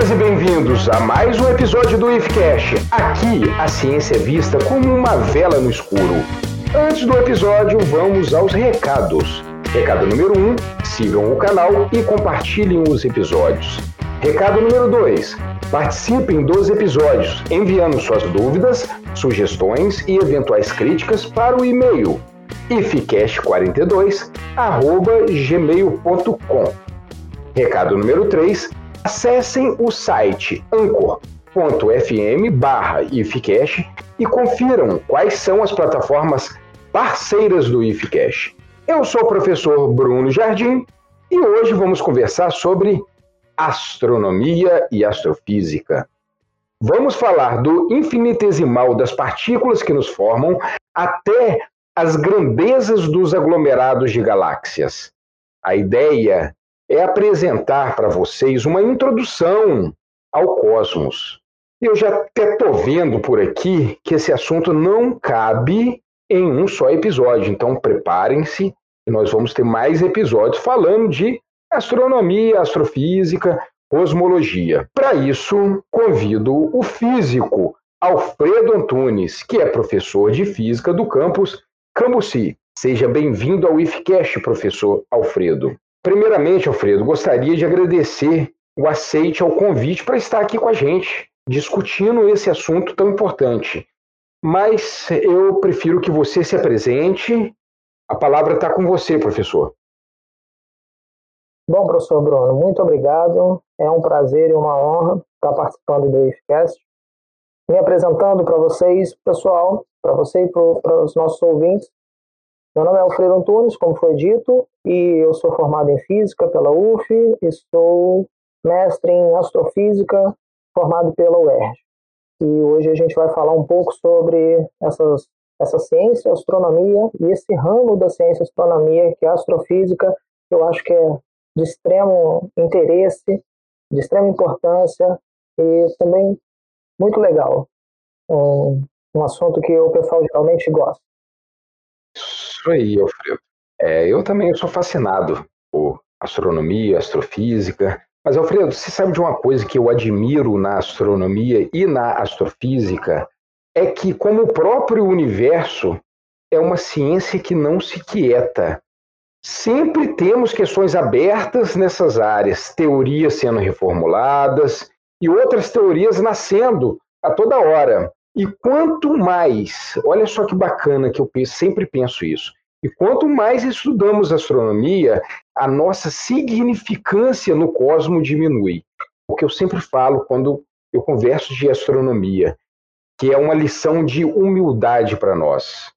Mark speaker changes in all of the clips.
Speaker 1: Bem-vindas e bem-vindos a mais um episódio do IFCast. Aqui a ciência é vista como uma vela no escuro. Antes do episódio, vamos aos recados. Recado número 1: um, sigam o canal e compartilhem os episódios. Recado número 2: participem dos episódios enviando suas dúvidas, sugestões e eventuais críticas para o e-mail ifcast42@gmail.com. Recado número 3: Acessem o site anchor.fm barra IFCash e confiram quais são as plataformas parceiras do IFCash. Eu sou o professor Bruno Jardim e hoje vamos conversar sobre astronomia e astrofísica. Vamos falar do infinitesimal das partículas que nos formam até as grandezas dos aglomerados de galáxias. A ideia é apresentar para vocês uma introdução ao cosmos. Eu já até estou vendo por aqui que esse assunto não cabe em um só episódio, então preparem-se, nós vamos ter mais episódios falando de astronomia, astrofísica, cosmologia. Para isso, convido o físico Alfredo Antunes, que é professor de física do campus Cambuci. Seja bem-vindo ao IFCast, professor Alfredo. Primeiramente, Alfredo, gostaria de agradecer o aceite ao convite para estar aqui com a gente, discutindo esse assunto tão importante. Mas eu prefiro que você se apresente. A palavra está com você, professor.
Speaker 2: Bom, professor Bruno, muito obrigado. É um prazer e uma honra estar participando do IFCast. Me apresentando para vocês, pessoal, para você e para os nossos ouvintes, meu nome é Alfredo Antunes, como foi dito, e eu sou formado em Física pela UF e sou mestre em Astrofísica formado pela UERJ. E hoje a gente vai falar um pouco sobre essas, essa ciência, astronomia e esse ramo da ciência astronomia, que é a astrofísica, que eu acho que é de extremo interesse, de extrema importância e também muito legal. Um, um assunto que o pessoal geralmente gosta.
Speaker 1: Isso aí, Alfredo. É, eu também sou fascinado por astronomia, astrofísica. Mas, Alfredo, você sabe de uma coisa que eu admiro na astronomia e na astrofísica? É que, como o próprio universo, é uma ciência que não se quieta. Sempre temos questões abertas nessas áreas, teorias sendo reformuladas e outras teorias nascendo a toda hora. E quanto mais, olha só que bacana que eu sempre penso isso, e quanto mais estudamos astronomia, a nossa significância no cosmos diminui. O que eu sempre falo quando eu converso de astronomia, que é uma lição de humildade para nós.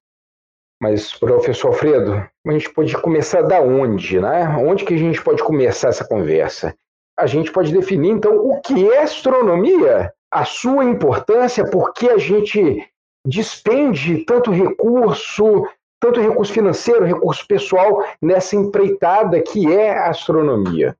Speaker 1: Mas, professor Alfredo, a gente pode começar da onde, né? Onde que a gente pode começar essa conversa? A gente pode definir, então, o que é astronomia? A sua importância, porque a gente despende tanto recurso, tanto recurso financeiro, recurso pessoal nessa empreitada que é a astronomia.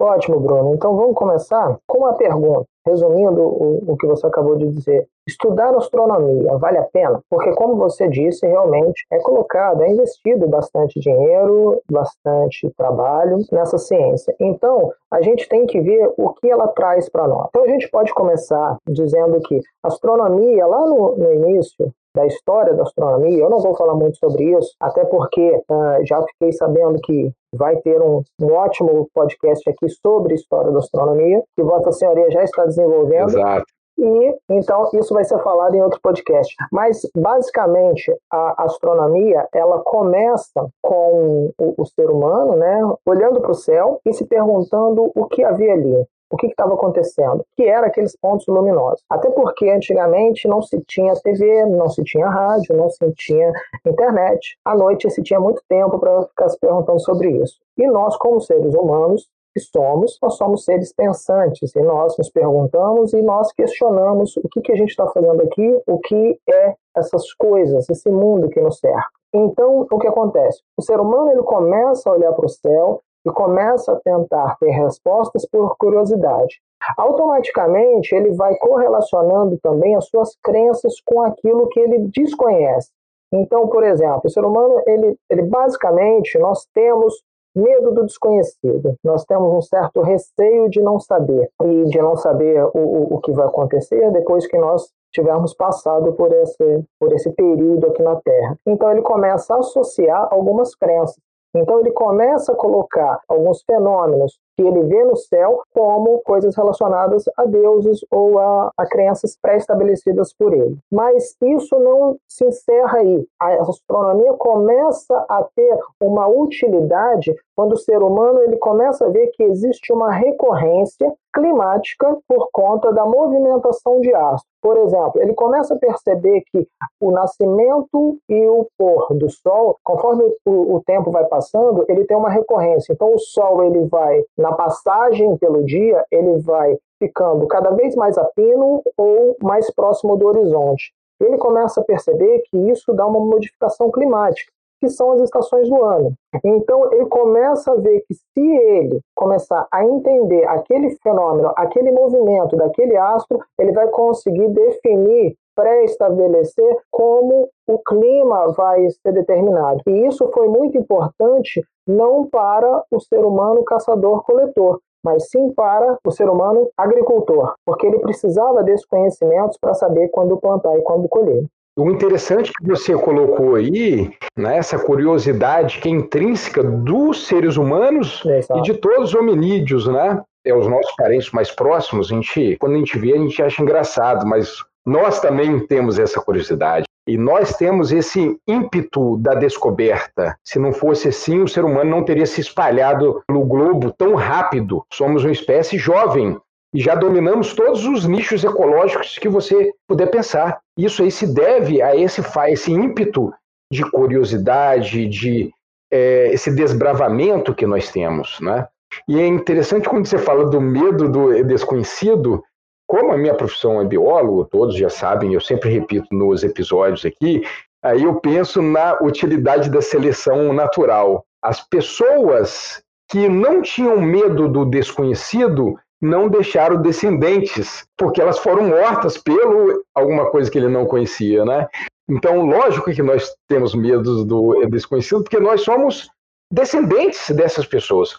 Speaker 2: Ótimo, Bruno. Então vamos começar com uma pergunta. Resumindo o, o que você acabou de dizer, estudar astronomia vale a pena? Porque, como você disse, realmente é colocado, é investido bastante dinheiro, bastante trabalho nessa ciência. Então, a gente tem que ver o que ela traz para nós. Então, a gente pode começar dizendo que astronomia, lá no, no início, da história da astronomia. Eu não vou falar muito sobre isso, até porque uh, já fiquei sabendo que vai ter um, um, ótimo podcast aqui sobre história da astronomia, que Vossa Senhoria já está desenvolvendo.
Speaker 1: Exato.
Speaker 2: E então isso vai ser falado em outro podcast. Mas basicamente a astronomia ela começa com o, o ser humano, né, olhando para o céu e se perguntando o que havia ali o que estava acontecendo, que era aqueles pontos luminosos. Até porque antigamente não se tinha TV, não se tinha rádio, não se tinha internet. À noite se tinha muito tempo para ficar se perguntando sobre isso. E nós, como seres humanos, que somos, nós somos seres pensantes e nós nos perguntamos e nós questionamos o que, que a gente está fazendo aqui, o que é essas coisas, esse mundo que nos cerca. Então, o que acontece? O ser humano ele começa a olhar para o céu e começa a tentar ter respostas por curiosidade. Automaticamente, ele vai correlacionando também as suas crenças com aquilo que ele desconhece. Então, por exemplo, o ser humano, ele, ele basicamente, nós temos medo do desconhecido. Nós temos um certo receio de não saber e de não saber o, o, o que vai acontecer depois que nós tivermos passado por esse, por esse período aqui na Terra. Então ele começa a associar algumas crenças. Então ele começa a colocar alguns fenômenos que ele vê no céu como coisas relacionadas a deuses ou a, a crenças pré-estabelecidas por ele. Mas isso não se encerra aí. A astronomia começa a ter uma utilidade quando o ser humano ele começa a ver que existe uma recorrência climática por conta da movimentação de astros. Por exemplo, ele começa a perceber que o nascimento e o pôr do Sol, conforme o, o tempo vai passando, ele tem uma recorrência. Então, o Sol ele vai na passagem pelo dia, ele vai ficando cada vez mais a pino ou mais próximo do horizonte. Ele começa a perceber que isso dá uma modificação climática, que são as estações do ano. Então ele começa a ver que se ele começar a entender aquele fenômeno, aquele movimento daquele astro, ele vai conseguir definir pré-estabelecer como o clima vai ser determinado. E isso foi muito importante não para o ser humano caçador-coletor, mas sim para o ser humano agricultor, porque ele precisava desses conhecimentos para saber quando plantar e quando colher.
Speaker 1: O interessante que você colocou aí, né, essa curiosidade que é intrínseca dos seres humanos Exato. e de todos os hominídeos, né? É os nossos parentes mais próximos, a gente, quando a gente vê, a gente acha engraçado, mas nós também temos essa curiosidade. E nós temos esse ímpeto da descoberta. Se não fosse assim, o ser humano não teria se espalhado no globo tão rápido. Somos uma espécie jovem e já dominamos todos os nichos ecológicos que você puder pensar. Isso aí se deve a esse, esse ímpeto de curiosidade, de é, esse desbravamento que nós temos, né? E é interessante quando você fala do medo do desconhecido, como a minha profissão é biólogo, todos já sabem, eu sempre repito nos episódios aqui, aí eu penso na utilidade da seleção natural. As pessoas que não tinham medo do desconhecido não deixaram descendentes, porque elas foram mortas pelo alguma coisa que ele não conhecia, né? Então, lógico que nós temos medo do desconhecido, porque nós somos descendentes dessas pessoas.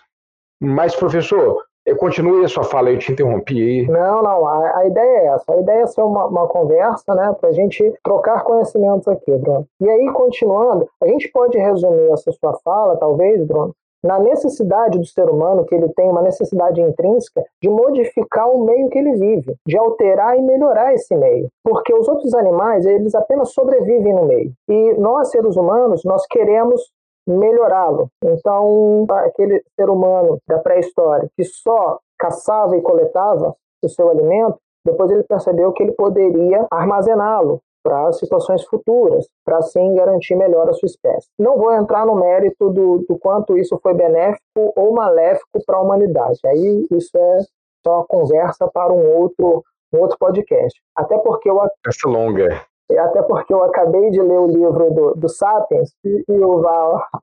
Speaker 1: Mas, professor, Continue a sua fala, eu te interrompi aí.
Speaker 2: Não, não, a, a ideia é essa. A ideia é ser uma, uma conversa, né, para a gente trocar conhecimentos aqui, Bruno. E aí, continuando, a gente pode resumir essa sua fala, talvez, Bruno, na necessidade do ser humano, que ele tem uma necessidade intrínseca de modificar o meio que ele vive, de alterar e melhorar esse meio. Porque os outros animais, eles apenas sobrevivem no meio. E nós, seres humanos, nós queremos melhorá-lo. Então, aquele ser humano da pré-história que só caçava e coletava o seu alimento, depois ele percebeu que ele poderia armazená-lo para situações futuras, para assim garantir melhor a sua espécie. Não vou entrar no mérito do, do quanto isso foi benéfico ou maléfico para a humanidade. Aí isso é só conversa para um outro, um outro podcast. Até porque eu.
Speaker 1: Essa longa
Speaker 2: até porque eu acabei de ler o livro do, do Sapiens e, e o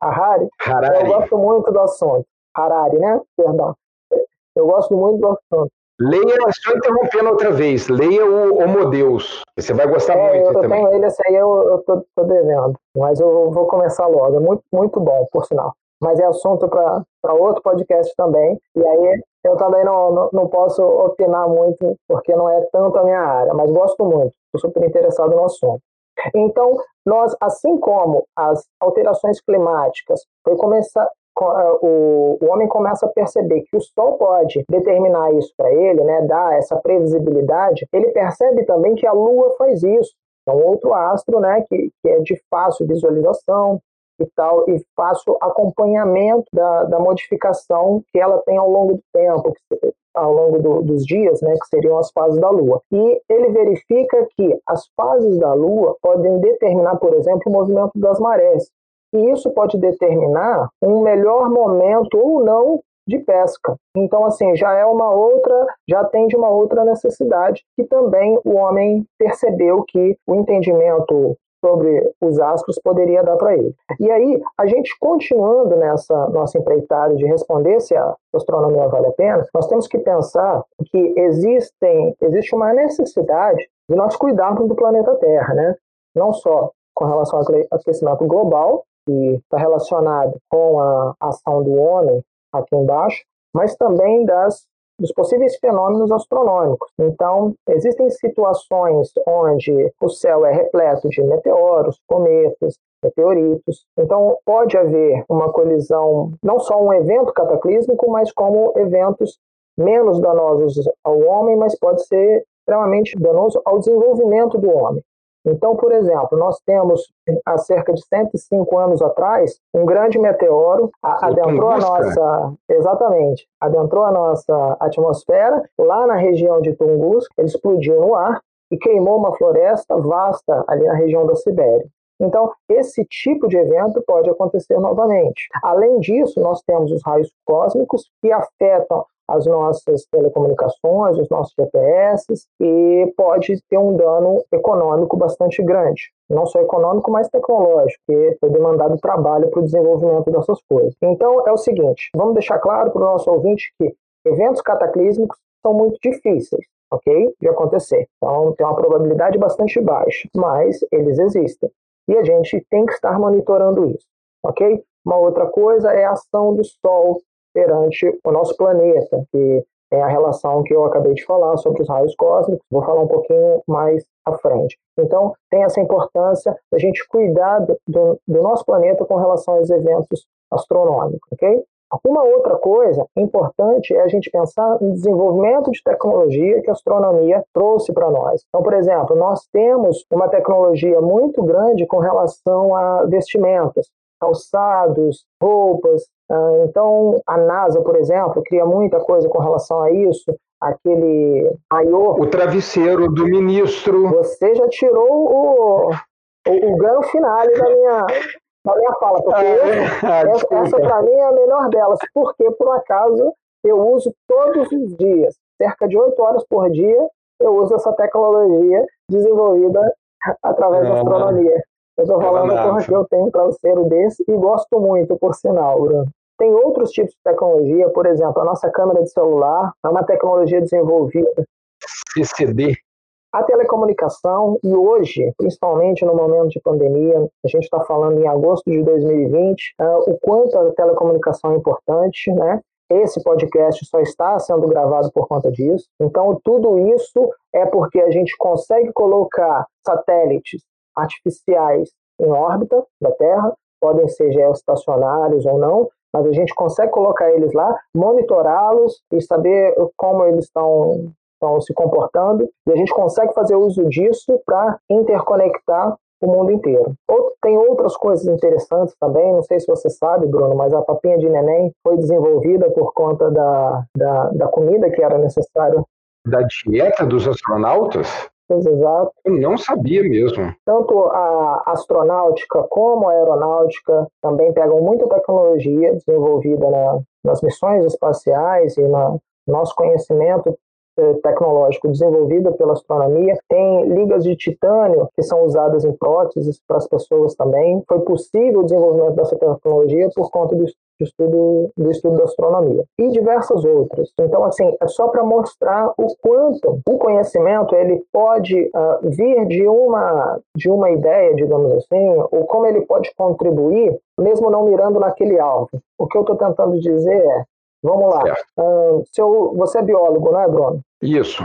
Speaker 2: Harari, Harari. Eu gosto muito do assunto. Harari, né? Perdão. Eu gosto muito do assunto.
Speaker 1: Leia, só interrompendo outra vez, leia o Homo Deus. Você vai gostar é, muito
Speaker 2: eu,
Speaker 1: também.
Speaker 2: Eu tenho ele, esse aí eu, eu tô, tô, devendo. Mas eu vou começar logo. É muito, muito bom, por sinal. Mas é assunto para outro podcast também. E aí eu também não, não, não posso opinar muito, porque não é tanto a minha área, mas gosto muito estou super interessado no assunto. Então, nós, assim como as alterações climáticas, foi começar, é, o, o homem começa a perceber que o Sol pode determinar isso para ele, né, dar essa previsibilidade, ele percebe também que a Lua faz isso. É um outro astro né, que, que é de fácil visualização, e tal, e faço acompanhamento da, da modificação que ela tem ao longo do tempo, ao longo do, dos dias, né, que seriam as fases da Lua. E ele verifica que as fases da Lua podem determinar, por exemplo, o movimento das marés. E isso pode determinar um melhor momento ou não de pesca. Então, assim, já é uma outra, já atende uma outra necessidade que também o homem percebeu que o entendimento sobre os astros poderia dar para ele. E aí, a gente continuando nessa nossa empreitada de responder se a astronomia vale a pena, nós temos que pensar que existem, existe uma necessidade de nós cuidarmos do planeta Terra, né? Não só com relação ao aquecimento global, que está relacionado com a ação do homem aqui embaixo, mas também das dos possíveis fenômenos astronômicos. Então, existem situações onde o céu é repleto de meteoros, cometas, meteoritos. Então, pode haver uma colisão, não só um evento cataclísmico, mas como eventos menos danosos ao homem, mas pode ser extremamente danoso ao desenvolvimento do homem. Então, por exemplo, nós temos há cerca de 105 anos atrás um grande meteoro adentrou a nossa exatamente adentrou a nossa atmosfera lá na região de Tunguska, ele explodiu no ar e queimou uma floresta vasta ali na região da Sibéria. Então, esse tipo de evento pode acontecer novamente. Além disso, nós temos os raios cósmicos que afetam as nossas telecomunicações, os nossos GPS, e pode ter um dano econômico bastante grande. Não só econômico, mas tecnológico, porque foi demandado trabalho para o desenvolvimento dessas coisas. Então, é o seguinte: vamos deixar claro para o nosso ouvinte que eventos cataclísmicos são muito difíceis, ok? De acontecer. Então, tem uma probabilidade bastante baixa, mas eles existem. E a gente tem que estar monitorando isso, ok? Uma outra coisa é a ação do Sol perante o nosso planeta, que é a relação que eu acabei de falar sobre os raios cósmicos, vou falar um pouquinho mais à frente. Então, tem essa importância da gente cuidar do, do nosso planeta com relação aos eventos astronômicos, ok? Uma outra coisa importante é a gente pensar no desenvolvimento de tecnologia que a astronomia trouxe para nós. Então, por exemplo, nós temos uma tecnologia muito grande com relação a vestimentas, calçados, roupas, então, a NASA, por exemplo, cria muita coisa com relação a isso. Aquele maiô.
Speaker 1: O travesseiro do ministro.
Speaker 2: Você já tirou o, o, o grande finale da minha, da minha fala, porque ah, é? essa, essa para mim é a melhor delas, porque por acaso eu uso todos os dias, cerca de oito horas por dia, eu uso essa tecnologia desenvolvida através da astronomia. Eu estou falando porque eu tenho um travesseiro desse e gosto muito, por sinal, Bruno. Tem outros tipos de tecnologia, por exemplo, a nossa câmera de celular é uma tecnologia desenvolvida.
Speaker 1: CCD.
Speaker 2: A telecomunicação, e hoje, principalmente no momento de pandemia, a gente está falando em agosto de 2020, uh, ah, o quanto a telecomunicação é importante, né? Esse podcast só está sendo gravado por conta disso. Então, tudo isso é porque a gente consegue colocar satélites artificiais em órbita da Terra, podem ser geoestacionários ou não, mas a gente consegue colocar eles lá, monitorá-los e saber como eles estão estão se comportando, e a gente consegue fazer uso disso para interconectar o mundo inteiro. Outro, tem outras coisas interessantes também, não sei se você sabe, Bruno, mas a papinha de neném foi desenvolvida por conta da, da, da comida que era necessária.
Speaker 1: Da dieta dos astronautas?
Speaker 2: Exato.
Speaker 1: Eu não sabia mesmo.
Speaker 2: Tanto a astronáutica como a aeronáutica também pegam muita tecnologia desenvolvida na, nas missões espaciais e no nosso conhecimento tecnológico desenvolvida pela astronomia, tem ligas de titânio que são usadas em próteses para as pessoas também. Foi possível o desenvolvimento dessa tecnologia por conta do estudo, do estudo da astronomia e diversas outras. Então, assim, é só para mostrar o quanto o conhecimento ele pode uh, vir de uma de uma ideia, digamos assim, ou como ele pode contribuir, mesmo não mirando naquele alvo. O que eu estou tentando dizer é Vamos lá. Uh, seu, você é biólogo, não é, Bruno?
Speaker 1: Isso.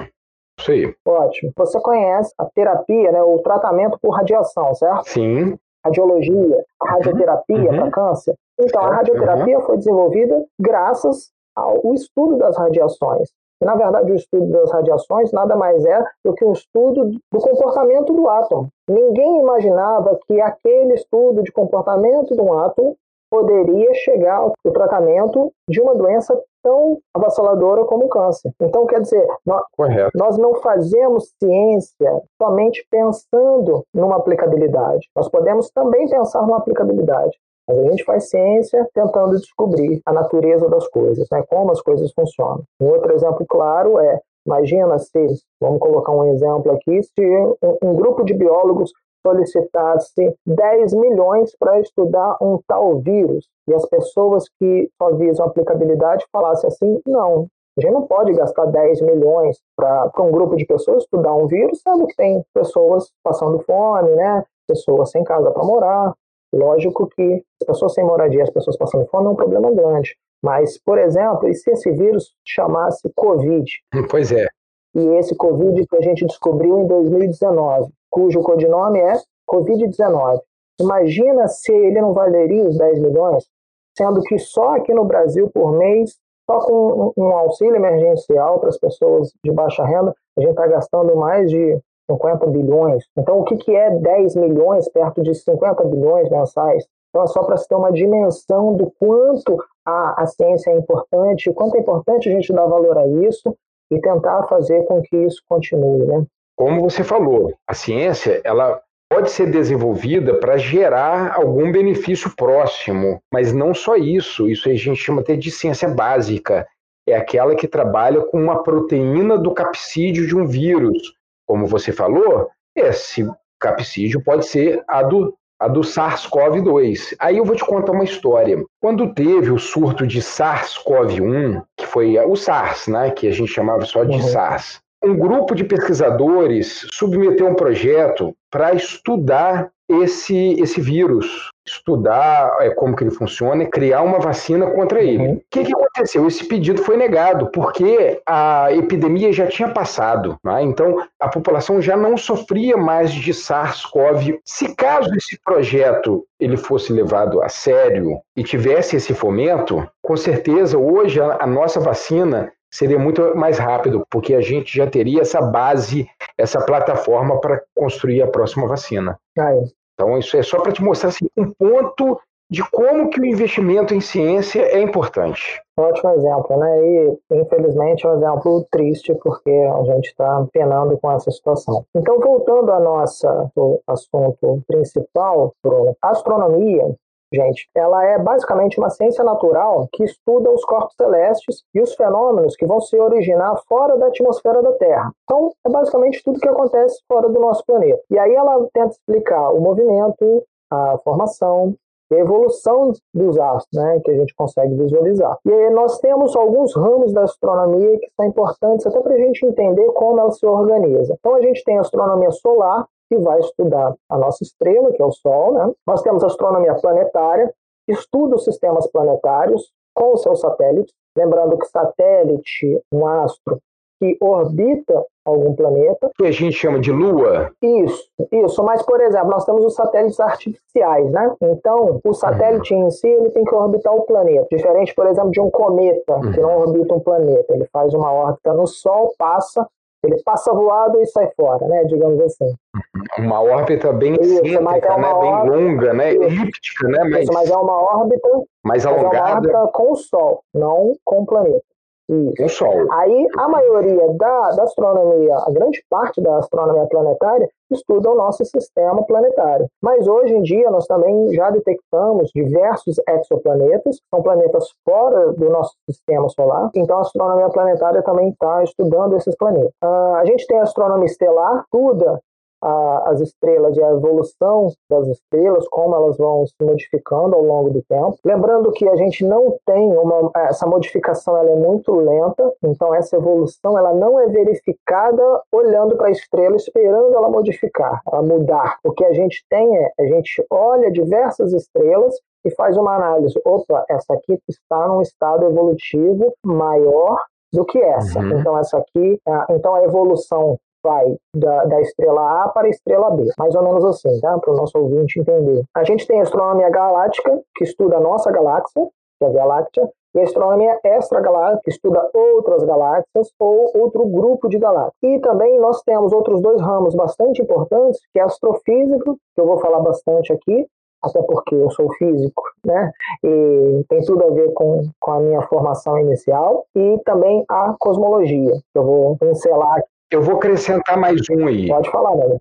Speaker 1: Isso aí.
Speaker 2: Ótimo. Você conhece a terapia, né, o tratamento por radiação, certo?
Speaker 1: Sim.
Speaker 2: Radiologia, a uhum. radioterapia uhum. para câncer. Então, a radioterapia uhum. foi desenvolvida graças ao estudo das radiações. E, na verdade, o estudo das radiações nada mais é do que um estudo do comportamento do átomo. Ninguém imaginava que aquele estudo de comportamento de um átomo poderia chegar ao tratamento de uma doença tão avassaladora como o câncer. Então, quer dizer, nós, nós, não fazemos ciência somente pensando numa aplicabilidade. Nós podemos também pensar numa aplicabilidade. Mas a gente faz ciência tentando descobrir a natureza das coisas, né? como as coisas funcionam. Um outro exemplo claro é Imagina se, vamos colocar um exemplo aqui, se um, um grupo de biólogos solicitasse 10 milhões para estudar um tal vírus e as pessoas que só visam aplicabilidade falassem assim: não, a gente não pode gastar 10 milhões para um grupo de pessoas estudar um vírus, sendo que tem pessoas passando fome, né? pessoas sem casa para morar. Lógico que as pessoas sem moradia, as pessoas passando fome é um problema grande. Mas, por exemplo, e se esse vírus chamasse Covid?
Speaker 1: Pois é.
Speaker 2: E esse Covid que a gente descobriu em 2019, cujo codinome é Covid-19. Imagina se ele não valeria os 10 milhões, sendo que só aqui no Brasil, por mês, só com um auxílio emergencial para as pessoas de baixa renda, a gente está gastando mais de 50 bilhões. Então, o que, que é 10 milhões perto de 50 bilhões mensais? Então, é só para se ter uma dimensão do quanto a, a ciência é importante, o quanto é importante a gente dar valor a isso e tentar fazer com que isso continue, né?
Speaker 1: Como você falou, a ciência, ela pode ser desenvolvida para gerar algum benefício próximo, mas não só isso. Isso a gente chama até de ciência básica. É aquela que trabalha com uma proteína do capsídeo de um vírus. Como você falou, esse capsídeo pode ser a do, a do SARS-CoV-2. Aí eu vou te contar uma história. Quando teve o surto de SARS-CoV-1, que foi o SARS, né, que a gente chamava só de uhum. SARS, um grupo de pesquisadores submeteu um projeto para estudar esse, esse vírus, estudar é, como que ele funciona e criar uma vacina contra ele. Uhum. O que, que aconteceu? Esse pedido foi negado, porque a epidemia já tinha passado, né? então a população já não sofria mais de SARS-CoV. Se caso esse projeto ele fosse levado a sério e tivesse esse fomento, com certeza hoje a, a nossa vacina seria muito mais rápido, porque a gente já teria essa base, essa plataforma para construir a próxima vacina.
Speaker 2: Ah, é.
Speaker 1: Então, isso é só para te mostrar assim, um ponto de como que o investimento em ciência é importante.
Speaker 2: Ótimo exemplo, né? E infelizmente é um exemplo triste porque a gente está penando com essa situação. Então, voltando ao nosso assunto principal, Bruno, astronomia gente, ela é basicamente uma ciência natural que estuda os corpos celestes e os fenômenos que vão se originar fora da atmosfera da Terra. Então, é basicamente tudo que acontece fora do nosso planeta. E aí ela tenta explicar o movimento, a formação, a evolução dos astros, né, que a gente consegue visualizar. E nós temos alguns ramos da astronomia que são importantes até para a gente entender como ela se organiza. Então a gente tem a astronomia solar, que vai estudar a nossa estrela, que é o Sol. Né? Nós temos a astronomia planetária, que estuda os sistemas planetários com os seus satélites. Lembrando que satélite, um astro que orbita algum planeta.
Speaker 1: Que a gente chama de Lua?
Speaker 2: Isso, isso. Mas, por exemplo, nós temos os satélites artificiais, né? Então, o satélite uhum. em si, ele tem que orbitar o planeta. Diferente, por exemplo, de um cometa, uhum. que não orbita um planeta. Ele faz uma órbita no Sol, passa, ele passa voado e sai fora, né? Digamos assim.
Speaker 1: Uma órbita bem Isso, é né? Bem longa, né? Elíptica, né?
Speaker 2: Mas... Isso, mas é uma órbita
Speaker 1: mais alongada. É uma órbita
Speaker 2: com o Sol, não com o planeta.
Speaker 1: Isso. O Sol.
Speaker 2: Aí a maioria da, da astronomia, a grande parte da astronomia planetária, estuda o nosso sistema planetário. Mas hoje em dia nós também já detectamos diversos exoplanetas, são planetas fora do nosso sistema solar, então a astronomia planetária também está estudando esses planetas. Uh, a gente tem a astronomia estelar, estuda a, as estrelas e a evolução das estrelas, como elas vão se modificando ao longo do tempo. Lembrando que a gente não tem uma essa modificação, ela é muito lenta, então essa evolução ela não é verificada olhando para a estrela esperando ela modificar, ela mudar. O que a gente tem é a gente olha diversas estrelas e faz uma análise. Opa, essa aqui está num estado evolutivo maior do que essa. Uhum. Então essa aqui, então a evolução vai da, da, estrela A para a estrela B, mais ou menos assim, tá? para o nosso ouvinte entender. A gente tem a astronomia galáctica, que estuda a nossa galáxia, que é a Via Láctea, e a astronomia extragaláctica, que estuda outras galáxias ou outro grupo de galáxias. E também nós temos outros dois ramos bastante importantes, que é astrofísico, que eu vou falar bastante aqui, até porque eu sou físico, né? E tem tudo a ver com, com a minha formação inicial, e também a cosmologia, que eu vou pincelar aqui
Speaker 1: eu vou acrescentar mais um aí.
Speaker 2: Pode falar, né?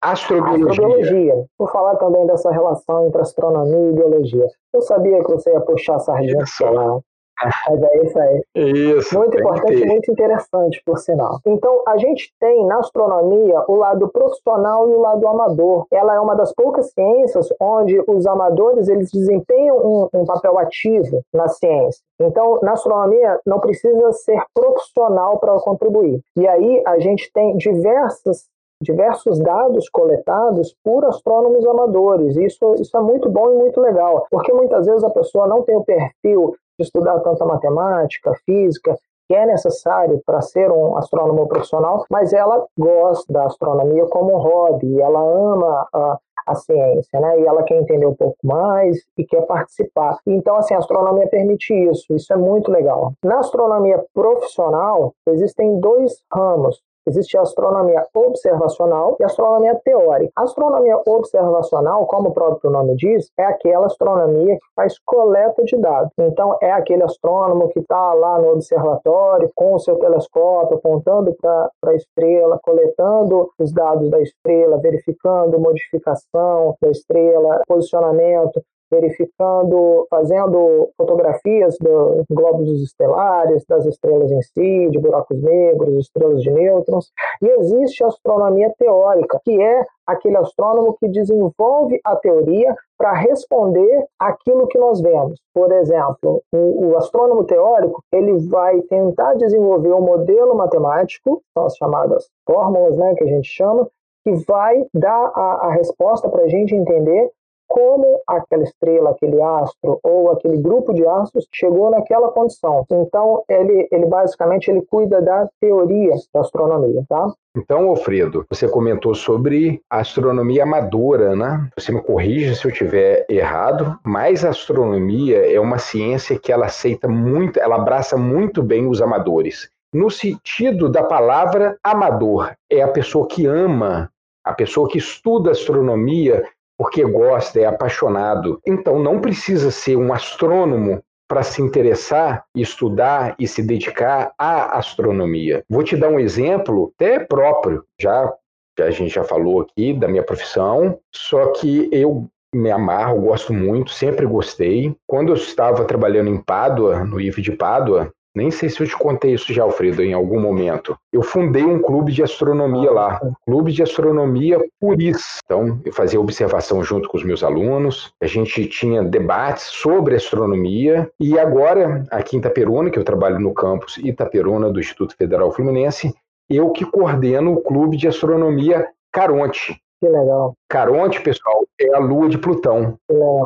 Speaker 1: Astrobiologia.
Speaker 2: Astrobiologia. Vou falar também dessa relação entre astronomia e biologia. Eu sabia que você ia puxar a sardinha para lá. Mas é isso aí.
Speaker 1: Isso.
Speaker 2: Muito importante e muito interessante, por sinal. Então, a gente tem na astronomia o lado profissional e o lado amador. Ela é uma das poucas ciências onde os amadores eles desempenham um, um papel ativo na ciência. Então, na astronomia, não precisa ser profissional para contribuir. E aí, a gente tem diversas diversos dados coletados por astrônomos amadores. Isso, isso é muito bom e muito legal, porque muitas vezes a pessoa não tem o perfil estudar tanta matemática, física, que é necessário para ser um astrônomo profissional, mas ela gosta da astronomia como hobby, ela ama a, a ciência, né? E ela quer entender um pouco mais e quer participar. Então, assim, a astronomia permite isso, isso é muito legal. Na astronomia profissional, existem dois ramos Existe a astronomia observacional e a astronomia teórica. A astronomia observacional, como o próprio nome diz, é aquela astronomia que faz coleta de dados. Então, é aquele astrônomo que está lá no observatório com o seu telescópio, apontando para a estrela, coletando os dados da estrela, verificando modificação da estrela, posicionamento, verificando, fazendo fotografias dos glóbulos estelares, das estrelas em si, de buracos negros, estrelas de nêutrons. E existe a astronomia teórica, que é aquele astrônomo que desenvolve a teoria para responder aquilo que nós vemos. Por exemplo, o, o, astrônomo teórico ele vai tentar desenvolver um modelo matemático, são as chamadas fórmulas, né, que a gente chama, que vai dar a, a resposta para a gente entender como aquela estrela, aquele astro ou aquele grupo de astros chegou naquela condição. Então, ele, ele basicamente ele cuida da teoria da astronomia, tá?
Speaker 1: Então, Alfredo, você comentou sobre a astronomia amadora, né? Você me corrija se eu estiver errado, mas a astronomia é uma ciência que ela aceita muito, ela abraça muito bem os amadores. No sentido da palavra amador, é a pessoa que ama, a pessoa que estuda astronomia porque gosta, é apaixonado. Então não precisa ser um astrônomo para se interessar, estudar e se dedicar à astronomia. Vou te dar um exemplo até próprio, já a gente já falou aqui da minha profissão, só que eu me amarro, gosto muito, sempre gostei. Quando eu estava trabalhando em Pádua, no IF de Pádua, nem sei se eu te contei isso já, Alfredo, em algum momento. Eu fundei um clube de astronomia lá, clube de astronomia Puris. Então, eu fazia observação junto com os meus alunos, a gente tinha debates sobre astronomia, e agora, aqui em Itaperuna, que eu trabalho no campus Itaperuna do Instituto Federal Fluminense, eu que coordeno o clube de astronomia Caronte.
Speaker 2: Que legal.
Speaker 1: Caronte, pessoal, é a lua de Plutão.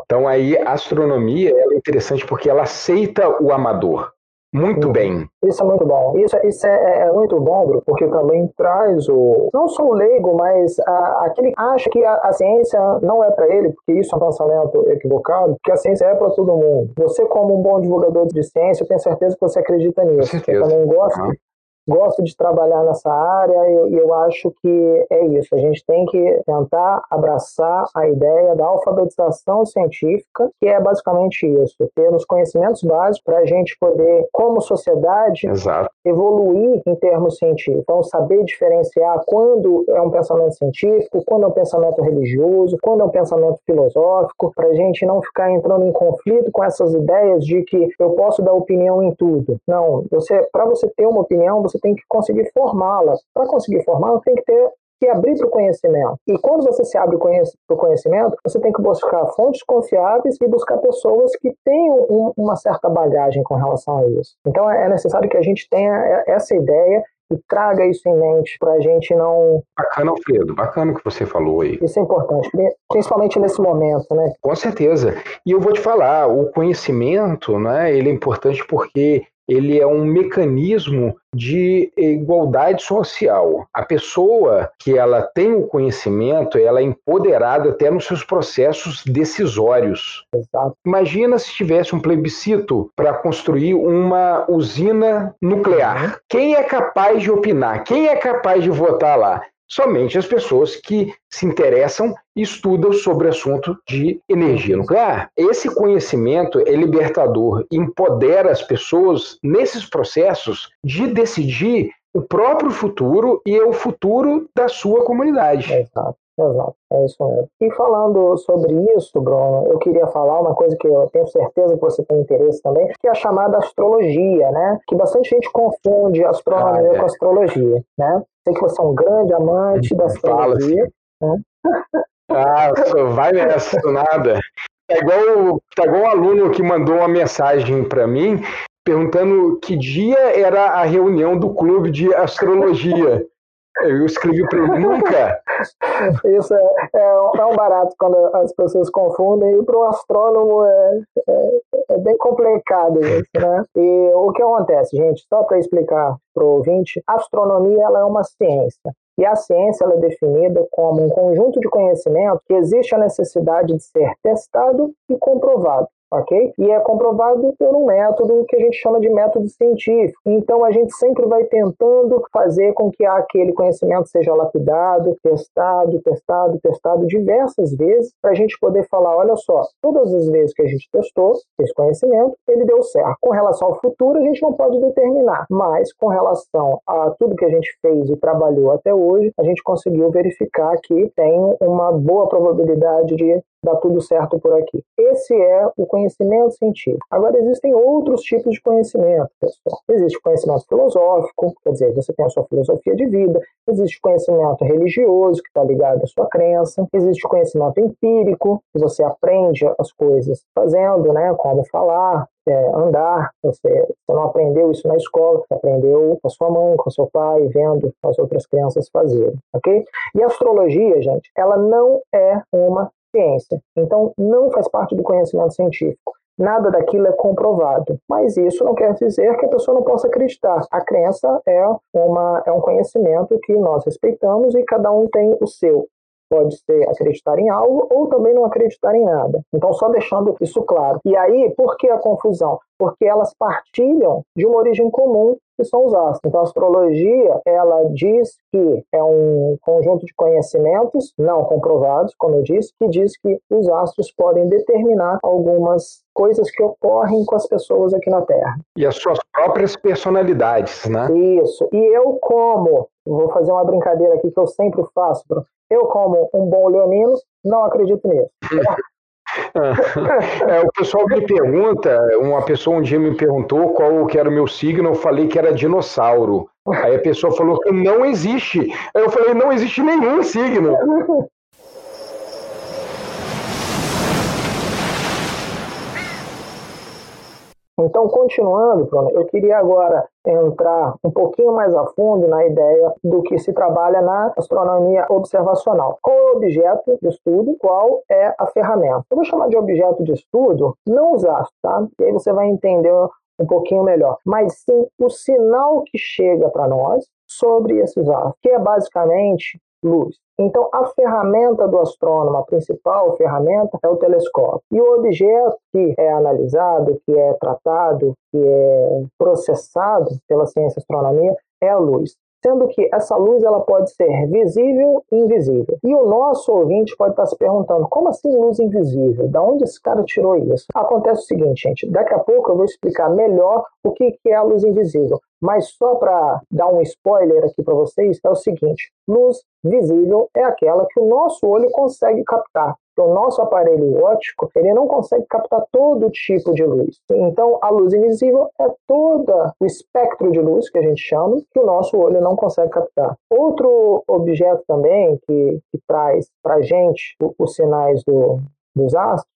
Speaker 1: Então aí a astronomia é interessante porque ela aceita o amador. Muito uhum. bem.
Speaker 2: Isso é muito bom. Isso, isso é, é, é muito bom, porque também traz o. Não só o leigo, mas a, aquele que acha que a, a ciência não é para ele, porque isso é um pensamento equivocado, que a ciência é para todo mundo. Você, como um bom divulgador de ciência, eu tenho certeza que você acredita nisso. Você também gosta uhum gosto de trabalhar nessa área e eu, eu, acho que é isso. A gente tem que tentar abraçar a ideia da alfabetização científica, que é basicamente isso: ter os conhecimentos básicos para a gente poder, como sociedade,
Speaker 1: Exato.
Speaker 2: evoluir em termos científicos. Então, saber diferenciar quando é um pensamento científico, quando é um pensamento religioso, quando é um pensamento filosófico, para a gente não ficar entrando em conflito com essas ideias de que eu posso dar opinião em tudo. Não, você, para você ter uma opinião, você tem que conseguir formá-la. Para conseguir formá-la, tem que ter que abrir para o conhecimento. E quando você se abre para o conhecimento, você tem que buscar fontes confiáveis e buscar pessoas que tenham um, uma certa bagagem com relação a isso. Então é necessário que a gente tenha essa ideia e traga isso em mente para a gente não.
Speaker 1: Bacana, Alfredo, bacana o que você falou aí.
Speaker 2: Isso é importante, principalmente nesse momento, né?
Speaker 1: Com certeza. E eu vou te falar, o conhecimento, né, ele é importante porque ele é um mecanismo de igualdade social. A pessoa que ela tem o conhecimento, ela é empoderada até nos seus processos decisórios.
Speaker 2: Exato.
Speaker 1: Imagina se tivesse um plebiscito para construir uma usina nuclear. Uhum. Quem é capaz de opinar? Quem é capaz de votar lá? Somente as pessoas que se interessam e estudam sobre o assunto de energia nuclear. Esse conhecimento é libertador, empodera as pessoas nesses processos de decidir o próprio futuro e o futuro da sua comunidade.
Speaker 2: Exato. Exato, é isso mesmo. E falando sobre isso, Bruno, eu queria falar uma coisa que eu tenho certeza que você tem interesse também, que é a chamada astrologia, né? Que bastante gente confunde astronomia ah, é. com astrologia, né? Sei que você é um grande amante da astrologia. Né?
Speaker 1: Ah, vai nessa, nada. É igual, tá igual um aluno que mandou uma mensagem para mim perguntando que dia era a reunião do clube de astrologia. Eu escrevi para ele nunca.
Speaker 2: Isso é, é, é, um barato quando as pessoas confundem, e para o astrônomo é, é, é, bem complicado isso, né? E o que acontece, gente, só para explicar para o ouvinte, astronomia ela é uma ciência. E a ciência é definida como um conjunto de conhecimento que existe a necessidade de ser testado e comprovado ok? E é comprovado por um método que a gente chama de método científico. Então a gente sempre vai tentando fazer com que aquele conhecimento seja lapidado, testado, testado, testado diversas vezes para a gente poder falar, olha só, todas as vezes que a gente testou esse conhecimento, ele deu certo. Com relação ao futuro, a gente não pode determinar, mas com relação a tudo que a gente fez e trabalhou até hoje, a gente conseguiu verificar que tem uma boa probabilidade de dá tudo certo por aqui. Esse é o conhecimento científico. Agora, existem outros tipos de conhecimento, pessoal. Existe conhecimento filosófico, quer dizer, você tem a sua filosofia de vida, existe conhecimento religioso, que está ligado à sua crença, existe conhecimento empírico, que você aprende as coisas fazendo, né, como falar, é, andar, você, você, não aprendeu isso na escola, você aprendeu com a sua mãe, com seu pai, vendo as outras crianças fazerem, ok? E a astrologia, gente, ela não é uma ciência. Então, não faz parte do conhecimento científico. Nada daquilo é comprovado. Mas isso não quer dizer que a pessoa não possa acreditar. A crença é, uma, é um conhecimento que nós respeitamos e cada um tem o seu. Pode ser acreditar em algo ou também não acreditar em nada. Então, só deixando isso claro. E aí, por que a confusão? Porque elas partilham de uma origem comum, que são os astros. Então, a astrologia, ela diz que é um conjunto de conhecimentos não comprovados, como eu disse, que diz que os astros podem determinar algumas coisas que ocorrem com as pessoas aqui na Terra.
Speaker 1: E as suas próprias personalidades, né?
Speaker 2: Isso. E eu, como, vou fazer uma brincadeira aqui que eu sempre faço, eu, como um bom leonino, não acredito nisso.
Speaker 1: É, o pessoal me pergunta, uma pessoa um dia me perguntou qual que era o meu signo, eu falei que era dinossauro. Aí a pessoa falou que não existe. Aí eu falei, não existe nenhum signo.
Speaker 2: Então, continuando, Bruno, eu queria agora entrar um pouquinho mais a fundo na ideia do que se trabalha na astronomia observacional. Qual é o objeto de estudo? Qual é a ferramenta? Eu vou chamar de objeto de estudo não os astros, tá? E aí você vai entender um pouquinho melhor, mas sim o sinal que chega para nós sobre esses astros, que é basicamente luz. Então, a ferramenta do astrônomo, a principal ferramenta, é o telescópio. E o objeto que é analisado, que é tratado, que é processado pela ciência astronomia é a luz sendo que essa luz ela pode ser visível e invisível. E o nosso ouvinte pode estar se perguntando, como assim luz invisível? Da onde esse cara tirou isso? Acontece o seguinte, gente, daqui a pouco eu vou explicar melhor o que é a luz invisível. Mas só para dar um spoiler aqui para vocês, é o seguinte: luz visível é aquela que o nosso olho consegue captar o nosso aparelho óptico ele não consegue captar todo tipo de luz. Então, a luz invisível é todo o espectro de luz que a gente chama, que o nosso olho não consegue captar. Outro objeto também que, que traz para a gente os sinais do, dos astros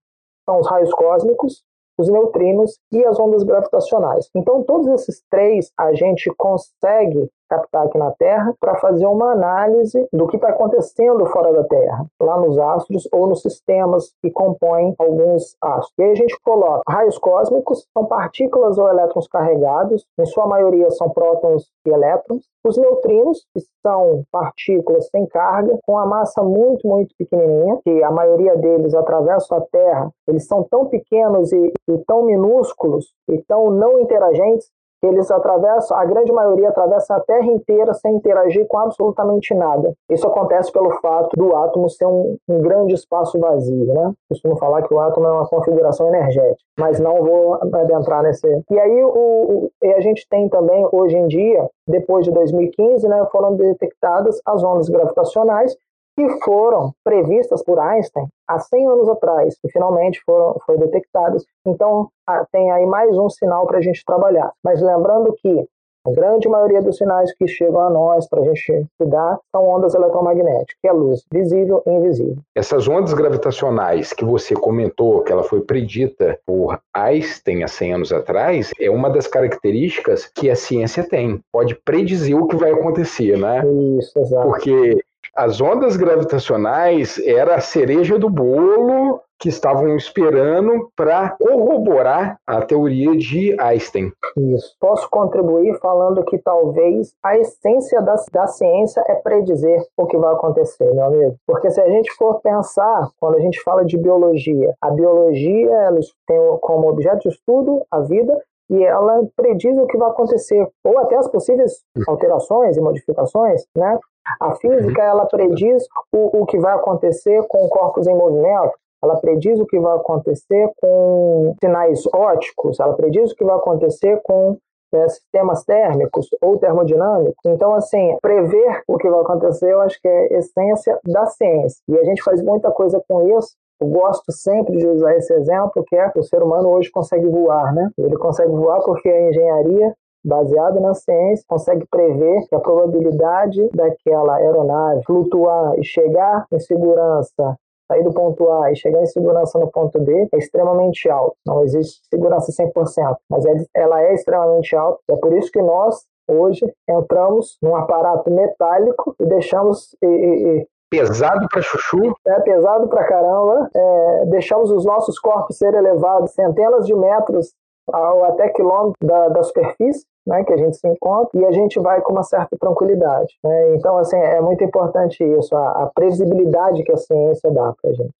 Speaker 2: são os raios cósmicos, os neutrinos e as ondas gravitacionais. Então, todos esses três a gente consegue captar aqui na Terra para fazer uma análise do que está acontecendo fora da Terra, lá nos astros ou nos sistemas que compõem alguns astros. E aí a gente coloca raios cósmicos, são partículas ou elétrons carregados, em sua maioria são prótons e elétrons. Os neutrinos, que são partículas sem carga, com a massa muito, muito pequenininha, que a maioria deles atravessam a Terra, eles são tão pequenos e, e tão minúsculos e tão não interagentes eles atravessam, a grande maioria atravessa a Terra inteira sem interagir com absolutamente nada. Isso acontece pelo fato do átomo ser um, um grande espaço vazio, né? Costumo falar que o átomo é uma configuração energética, mas não vou adentrar nesse. E aí o, o, a gente tem também hoje em dia, depois de 2015, né, foram detectadas as ondas gravitacionais que foram previstas por Einstein há 100 anos atrás e finalmente foram foi detectadas. Então, tem aí mais um sinal para a gente trabalhar. Mas lembrando que A grande maioria dos sinais que chegam a nós para a gente estudar são ondas eletromagnéticas, que é luz visível e invisível.
Speaker 1: Essas ondas gravitacionais que você comentou, que ela foi predita por Einstein há 100 anos atrás, é uma das características que a ciência tem. Pode predizer o que vai acontecer, né?
Speaker 2: Isso, exato.
Speaker 1: Porque as ondas gravitacionais era a cereja do bolo que estavam esperando para corroborar a teoria de Einstein.
Speaker 2: Isso. Posso contribuir falando que talvez a essência da, da ciência é predizer o que vai acontecer, meu amigo. Porque se a gente for pensar, quando a gente fala de biologia, a biologia ela tem como objeto de estudo a vida e ela prediz o que vai acontecer, ou até as possíveis alterações e modificações, né? A física, ela prediz o, o que vai acontecer com corpos em movimento, ela prediz o que vai acontecer com sinais óticos, ela prediz o que vai acontecer com é, sistemas térmicos ou termodinâmicos. Então, assim, prever o que vai acontecer, eu acho que é a essência da ciência. E a gente faz muita coisa com isso. Eu gosto sempre de usar esse exemplo, que é o ser humano hoje consegue voar, né? Ele consegue voar porque a engenharia baseada na ciência, consegue prever que a probabilidade daquela aeronave flutuar e chegar em segurança sair do ponto A e chegar em segurança no ponto B é extremamente alto. Não existe segurança 100%, mas é, ela é extremamente alta. É por isso que nós, hoje, entramos num aparato metálico e deixamos. E, e,
Speaker 1: pesado para chuchu?
Speaker 2: É pesado para caramba. É, deixamos os nossos corpos serem elevados centenas de metros ou até quilômetros da, da superfície né, que a gente se encontra e a gente vai com uma certa tranquilidade. Né? Então, assim, é muito importante isso, a, a previsibilidade que a ciência dá para a gente.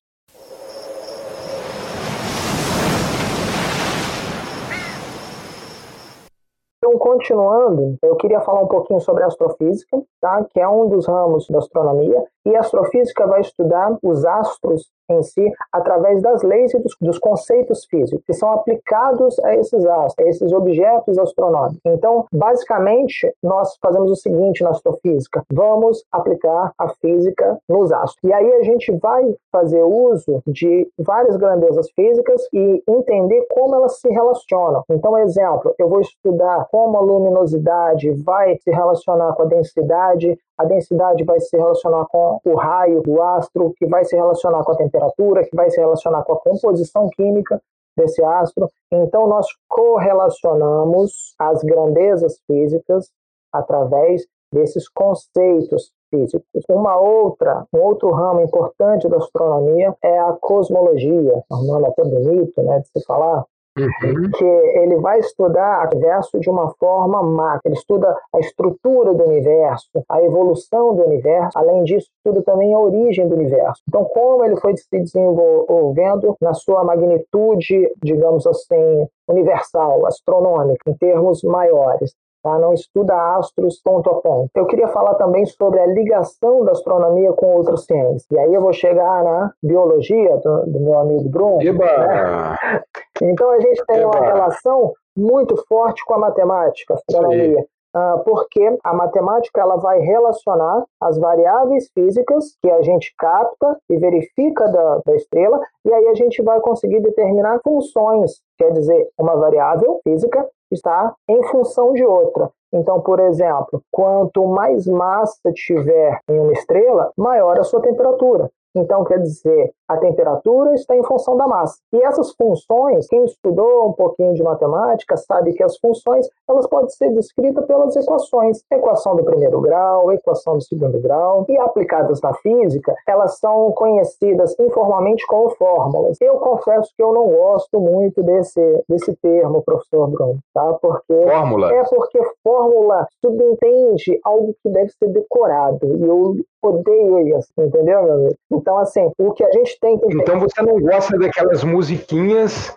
Speaker 2: Então, continuando, eu queria falar um pouquinho sobre astrofísica, tá? que é um dos ramos da astronomia, e a astrofísica vai estudar os astros em si através das leis e dos, dos, conceitos físicos que são aplicados a esses astros, a esses objetos astronômicos. Então, basicamente, nós fazemos o seguinte na astrofísica: vamos aplicar a física nos astros. E aí a gente vai fazer uso de várias grandezas físicas e entender como elas se relacionam. Então, exemplo, eu vou estudar como a luminosidade vai se relacionar com a densidade, a densidade vai se relacionar com o raio do astro, que vai se relacionar com a temperatura, que vai se relacionar com a composição química desse astro. Então, nós correlacionamos as grandezas físicas através desses conceitos físicos. Uma outra, um outro ramo importante da astronomia é a cosmologia, um nome até bonito, né, de se falar, Uhum. que ele vai estudar o universo de uma forma macro. Ele estuda a estrutura do universo, a evolução do universo. Além disso, estuda também a origem do universo. Então, como ele foi se desenvolvendo na sua magnitude, digamos assim, universal, astronômica, em termos maiores tá? não estuda astros ponto a ponto. Eu queria falar também sobre a ligação da astronomia com outras ciências. E aí eu vou chegar na biologia do, do meu amigo Bruno. Né? Então a gente tem Eba. uma relação muito forte com a matemática, a astronomia. Uh, porque a matemática ela vai relacionar as variáveis físicas que a gente capta e verifica da, da estrela, e aí a gente vai conseguir determinar funções, quer dizer, uma variável física está em função de outra. Então, por exemplo, quanto mais massa tiver em uma estrela, maior a sua temperatura. Então, quer dizer, a temperatura está em função da massa. E essas funções, quem estudou um pouquinho de matemática sabe que as funções elas podem ser descritas pelas equações. Equação do primeiro grau, equação do segundo grau. E aplicadas na física, elas são conhecidas informalmente como fórmulas. Eu confesso que eu não gosto muito desse, desse termo, professor Bruno, tá? Porque
Speaker 1: fórmula.
Speaker 2: É porque fórmula subentende algo que deve ser decorado. E eu odeio isso, entendeu, meu amigo? Então, assim, o que a gente tem que.
Speaker 1: Então você não gosta daquelas musiquinhas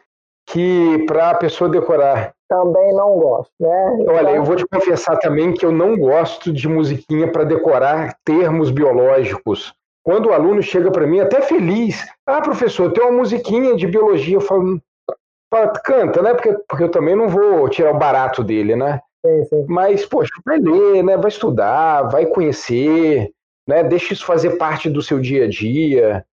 Speaker 1: que para a pessoa decorar?
Speaker 2: Também não gosto, né?
Speaker 1: Olha, eu vou te confessar também que eu não gosto de musiquinha para decorar termos biológicos. Quando o aluno chega para mim, até feliz, ah, professor, tem uma musiquinha de biologia, eu falo, fala, canta, né? Porque, porque eu também não vou tirar o barato dele, né?
Speaker 2: Sim, sim.
Speaker 1: Mas, poxa, vai ler, né? Vai estudar, vai conhecer, né? Deixa isso fazer parte do seu dia a dia.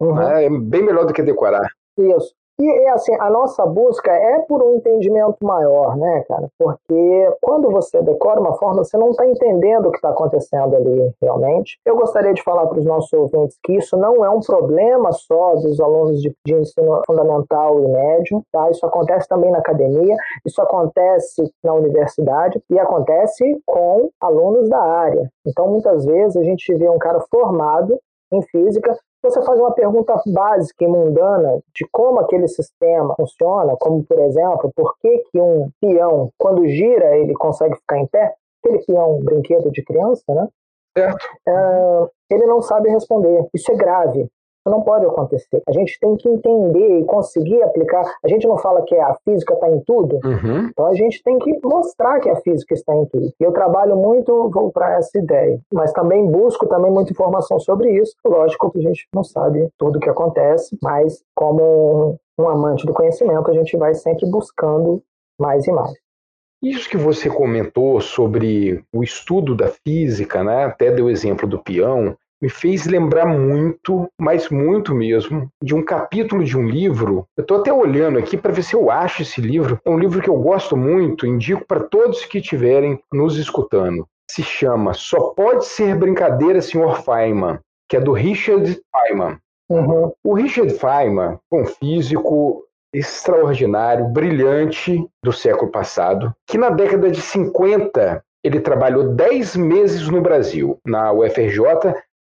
Speaker 1: Uhum. Né? É bem melhor do que decorar.
Speaker 2: Isso. E, assim, a nossa busca é por um entendimento maior, né, cara? Porque quando você decora uma forma, você não está entendendo o que está acontecendo ali realmente. Eu gostaria de falar para os nossos ouvintes que isso não é um problema só dos alunos de, de ensino fundamental e médio, tá? Isso acontece também na academia, isso acontece na universidade e acontece com alunos da área. Então, muitas vezes a gente vê um cara formado em física você faz uma pergunta básica e mundana de como aquele sistema funciona, como por exemplo, por que, que um peão, quando gira, ele consegue ficar em pé? Aquele peão brinquedo de criança, né?
Speaker 1: Certo.
Speaker 2: É, ele não sabe responder. Isso é grave. Isso não pode acontecer. A gente tem que entender e conseguir aplicar. A gente não fala que a física está em tudo,
Speaker 1: uhum.
Speaker 2: então a gente tem que mostrar que a física está em tudo. E eu trabalho muito para essa ideia, mas também busco também muita informação sobre isso. Lógico que a gente não sabe tudo o que acontece, mas como um amante do conhecimento, a gente vai sempre buscando mais e mais.
Speaker 1: Isso que você comentou sobre o estudo da física, né? até deu o exemplo do peão, me fez lembrar muito, mas muito mesmo, de um capítulo de um livro. Eu estou até olhando aqui para ver se eu acho esse livro. É um livro que eu gosto muito, indico para todos que estiverem nos escutando. Se chama Só Pode Ser Brincadeira, Sr. Feynman, que é do Richard Feynman.
Speaker 2: Uhum.
Speaker 1: O Richard Feynman um físico extraordinário, brilhante do século passado, que na década de 50 ele trabalhou 10 meses no Brasil, na UFRJ,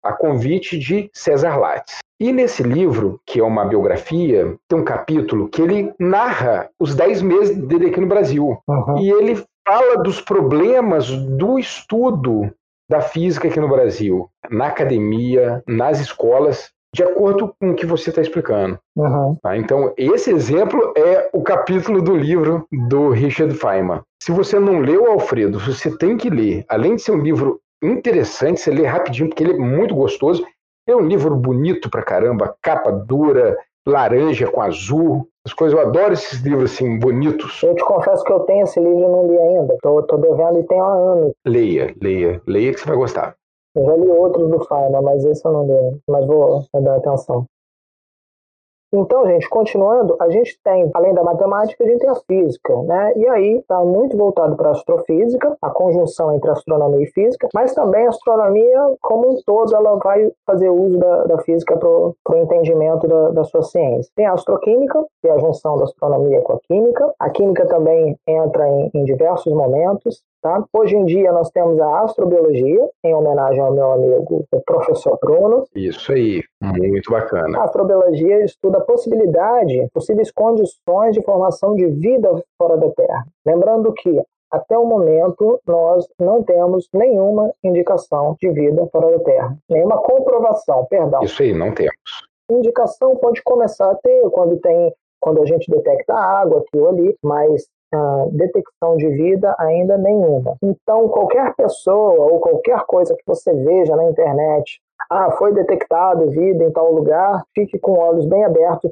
Speaker 1: a convite de César Lattes. E nesse livro, que é uma biografia, tem um capítulo que ele narra os 10 meses dele aqui no Brasil.
Speaker 2: Uhum.
Speaker 1: E ele fala dos problemas do estudo da física aqui no Brasil, na academia, nas escolas, de acordo com o que você está explicando.
Speaker 2: Uhum.
Speaker 1: Tá? Então, esse exemplo é o capítulo do livro do Richard Feynman. Se você não leu Alfredo, você tem que ler. Além de ser um livro interessante, você lê rapidinho, porque ele é muito gostoso. É um livro bonito pra caramba, capa dura, laranja com azul, as coisas. Eu adoro esses livros assim, bonitos.
Speaker 2: Eu te confesso que eu tenho esse livro e não li ainda. Tô, tô devendo e tenho há anos.
Speaker 1: Leia, leia, leia que você vai gostar.
Speaker 2: Eu já li outros do Feynman, mas esse eu não li. Mas vou, vou dar atenção. Então, gente, continuando, a gente tem, além da matemática, a gente tem a física, né? E aí está muito voltado para a astrofísica, a conjunção entre astronomia e física, mas também a astronomia, como um todo, ela vai fazer uso da, da física para o entendimento da, da sua ciência. Tem a astroquímica, que é a junção da astronomia com a química. A química também entra em, em diversos momentos. Tá? Hoje em dia nós temos a astrobiologia, em homenagem ao meu amigo o professor Bruno.
Speaker 1: Isso aí, muito bacana.
Speaker 2: A astrobiologia estuda a possibilidade, possíveis condições de formação de vida fora da Terra. Lembrando que até o momento, nós não temos nenhuma indicação de vida fora da Terra. Nenhuma comprovação, perdão.
Speaker 1: Isso aí, não temos.
Speaker 2: Indicação pode começar a ter quando tem quando a gente detecta água aqui ou ali, mas uh, detecção de vida ainda nenhuma. Então, qualquer pessoa ou qualquer coisa que você veja na internet, ah, foi detectado vida em tal lugar, fique com olhos bem abertos,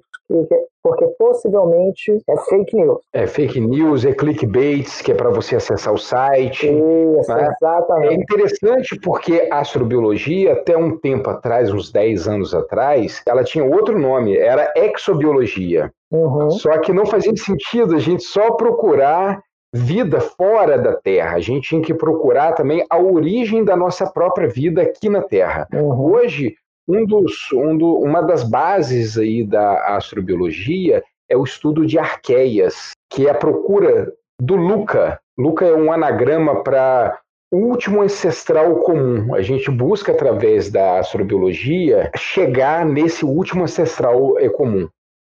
Speaker 2: porque possivelmente é fake news.
Speaker 1: É fake news, é clickbait, que é para você acessar o site.
Speaker 2: Isso,
Speaker 1: né?
Speaker 2: exatamente.
Speaker 1: É interessante porque a astrobiologia, até um tempo atrás, uns 10 anos atrás, ela tinha outro nome, era exobiologia.
Speaker 2: Uhum.
Speaker 1: Só que não fazia sentido a gente só procurar vida fora da Terra. A gente tinha que procurar também a origem da nossa própria vida aqui na Terra.
Speaker 2: Uhum.
Speaker 1: Hoje, um dos, um do, uma das bases aí da astrobiologia é o estudo de arqueias, que é a procura do Luca. Luca é um anagrama para último ancestral comum. A gente busca, através da astrobiologia, chegar nesse último ancestral é, comum.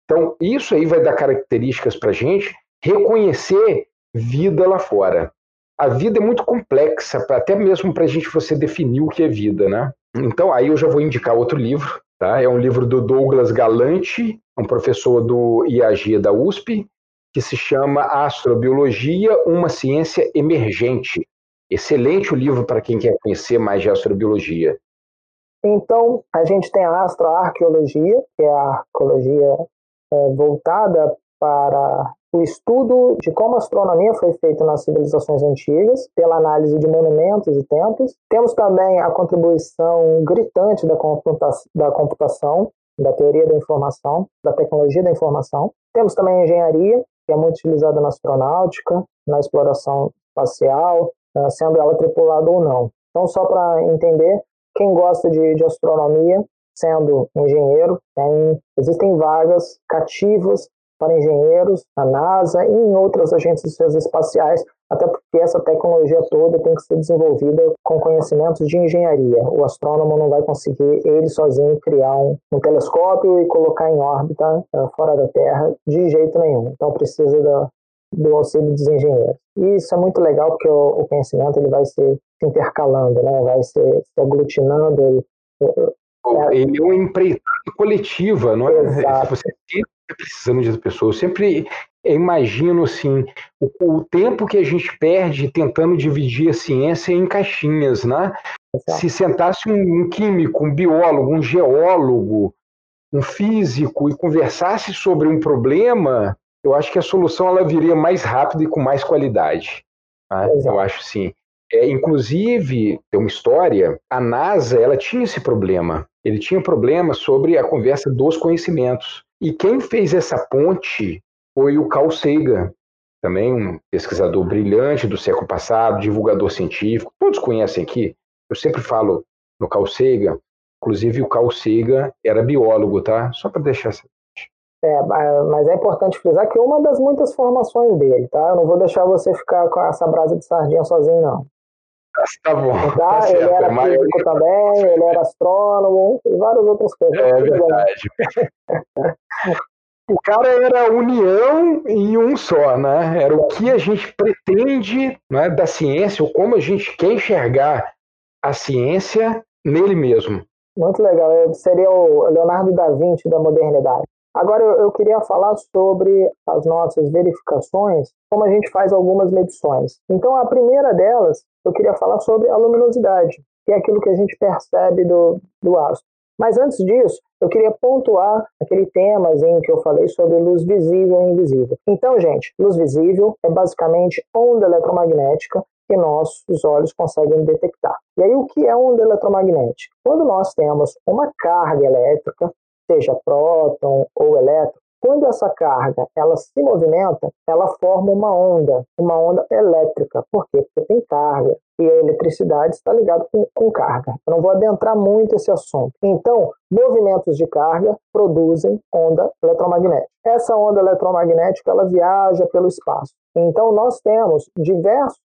Speaker 1: Então, isso aí vai dar características para a gente reconhecer vida lá fora. A vida é muito complexa, até mesmo para a gente você definir o que é vida, né? Então, aí eu já vou indicar outro livro, tá? É um livro do Douglas Galante, um professor do IAG da USP, que se chama Astrobiologia, uma ciência emergente. Excelente o livro para quem quer conhecer mais de astrobiologia.
Speaker 2: Então, a gente tem a astroarqueologia, que é a arqueologia é, voltada para o estudo de como a astronomia foi feita nas civilizações antigas, pela análise de monumentos e templos. Temos também a contribuição gritante da, da computação, da teoria da informação, da tecnologia da informação. Temos também a engenharia, que é muito utilizada na astronáutica, na exploração espacial, eh, sendo ela tripulada ou não. Então, só para entender, quem gosta de, de astronomia, sendo engenheiro, tem, existem vagas cativas para engenheiros na NASA e em outras agências espaciais, até porque essa tecnologia toda tem que ser desenvolvida com conhecimentos de engenharia. O astrônomo não vai conseguir ele sozinho criar um, um telescópio e colocar em órbita uh, fora da Terra de jeito nenhum. Então precisa da, do auxílio dos engenheiros. E isso é muito legal porque o, o conhecimento ele vai se intercalando, né? vai se, se aglutinando. Ele,
Speaker 1: ele é uma empreitada coletiva, não é? Exato. Você precisando de pessoas. Eu sempre imagino assim o, o, tempo que a gente perde tentando dividir a ciência em caixinhas, né? Exato. Se sentasse um, um químico, um biólogo, um geólogo, um físico e conversasse sobre um problema, eu acho que a solução ela viria mais rápido e com mais qualidade. Né? Eu acho sim. É, inclusive, tem uma história, a NASA ela tinha esse problema. Ele tinha problema sobre a conversa dos conhecimentos. E quem fez essa ponte foi o Carl Sagan, também um pesquisador brilhante do século passado, divulgador científico. Todos conhecem aqui. Eu sempre falo no Carl Sagan. Inclusive, o Carl Sagan era biólogo, tá? Só para deixar essa.
Speaker 2: É, mas é importante frisar que uma das muitas formações dele, tá? Eu não vou deixar você ficar com essa brasa de sardinha sozinho, não.
Speaker 1: Tá bom.
Speaker 2: Tá? Tá ele era físico também, ele era astrônomo e várias outras coisas.
Speaker 1: É verdade. o cara era união em um só, né? Era o que a gente pretende né, da ciência, ou como a gente quer enxergar a ciência nele mesmo.
Speaker 2: Muito legal. seria o Leonardo da Vinci da modernidade. Agora eu, queria falar sobre as nossas verificações, como a gente faz algumas medições. Então a primeira delas, eu queria falar sobre a luminosidade, que é aquilo que a gente percebe do, do astro. Mas antes disso, eu queria pontuar aquele temazinho que eu falei sobre luz visível e invisível. Então, gente, luz visível é basicamente onda eletromagnética que nossos olhos conseguem detectar. E aí, o que é onda eletromagnética? Quando nós temos uma carga elétrica seja próton ou elétron, quando essa carga ela se movimenta, ela forma uma onda, uma onda elétrica. Por quê? Porque tem carga e a eletricidade está ligada com, com carga. Eu não vou adentrar muito esse assunto. Então, movimentos de carga produzem onda eletromagnética. Essa onda eletromagnética ela viaja pelo espaço. Então, nós temos diversos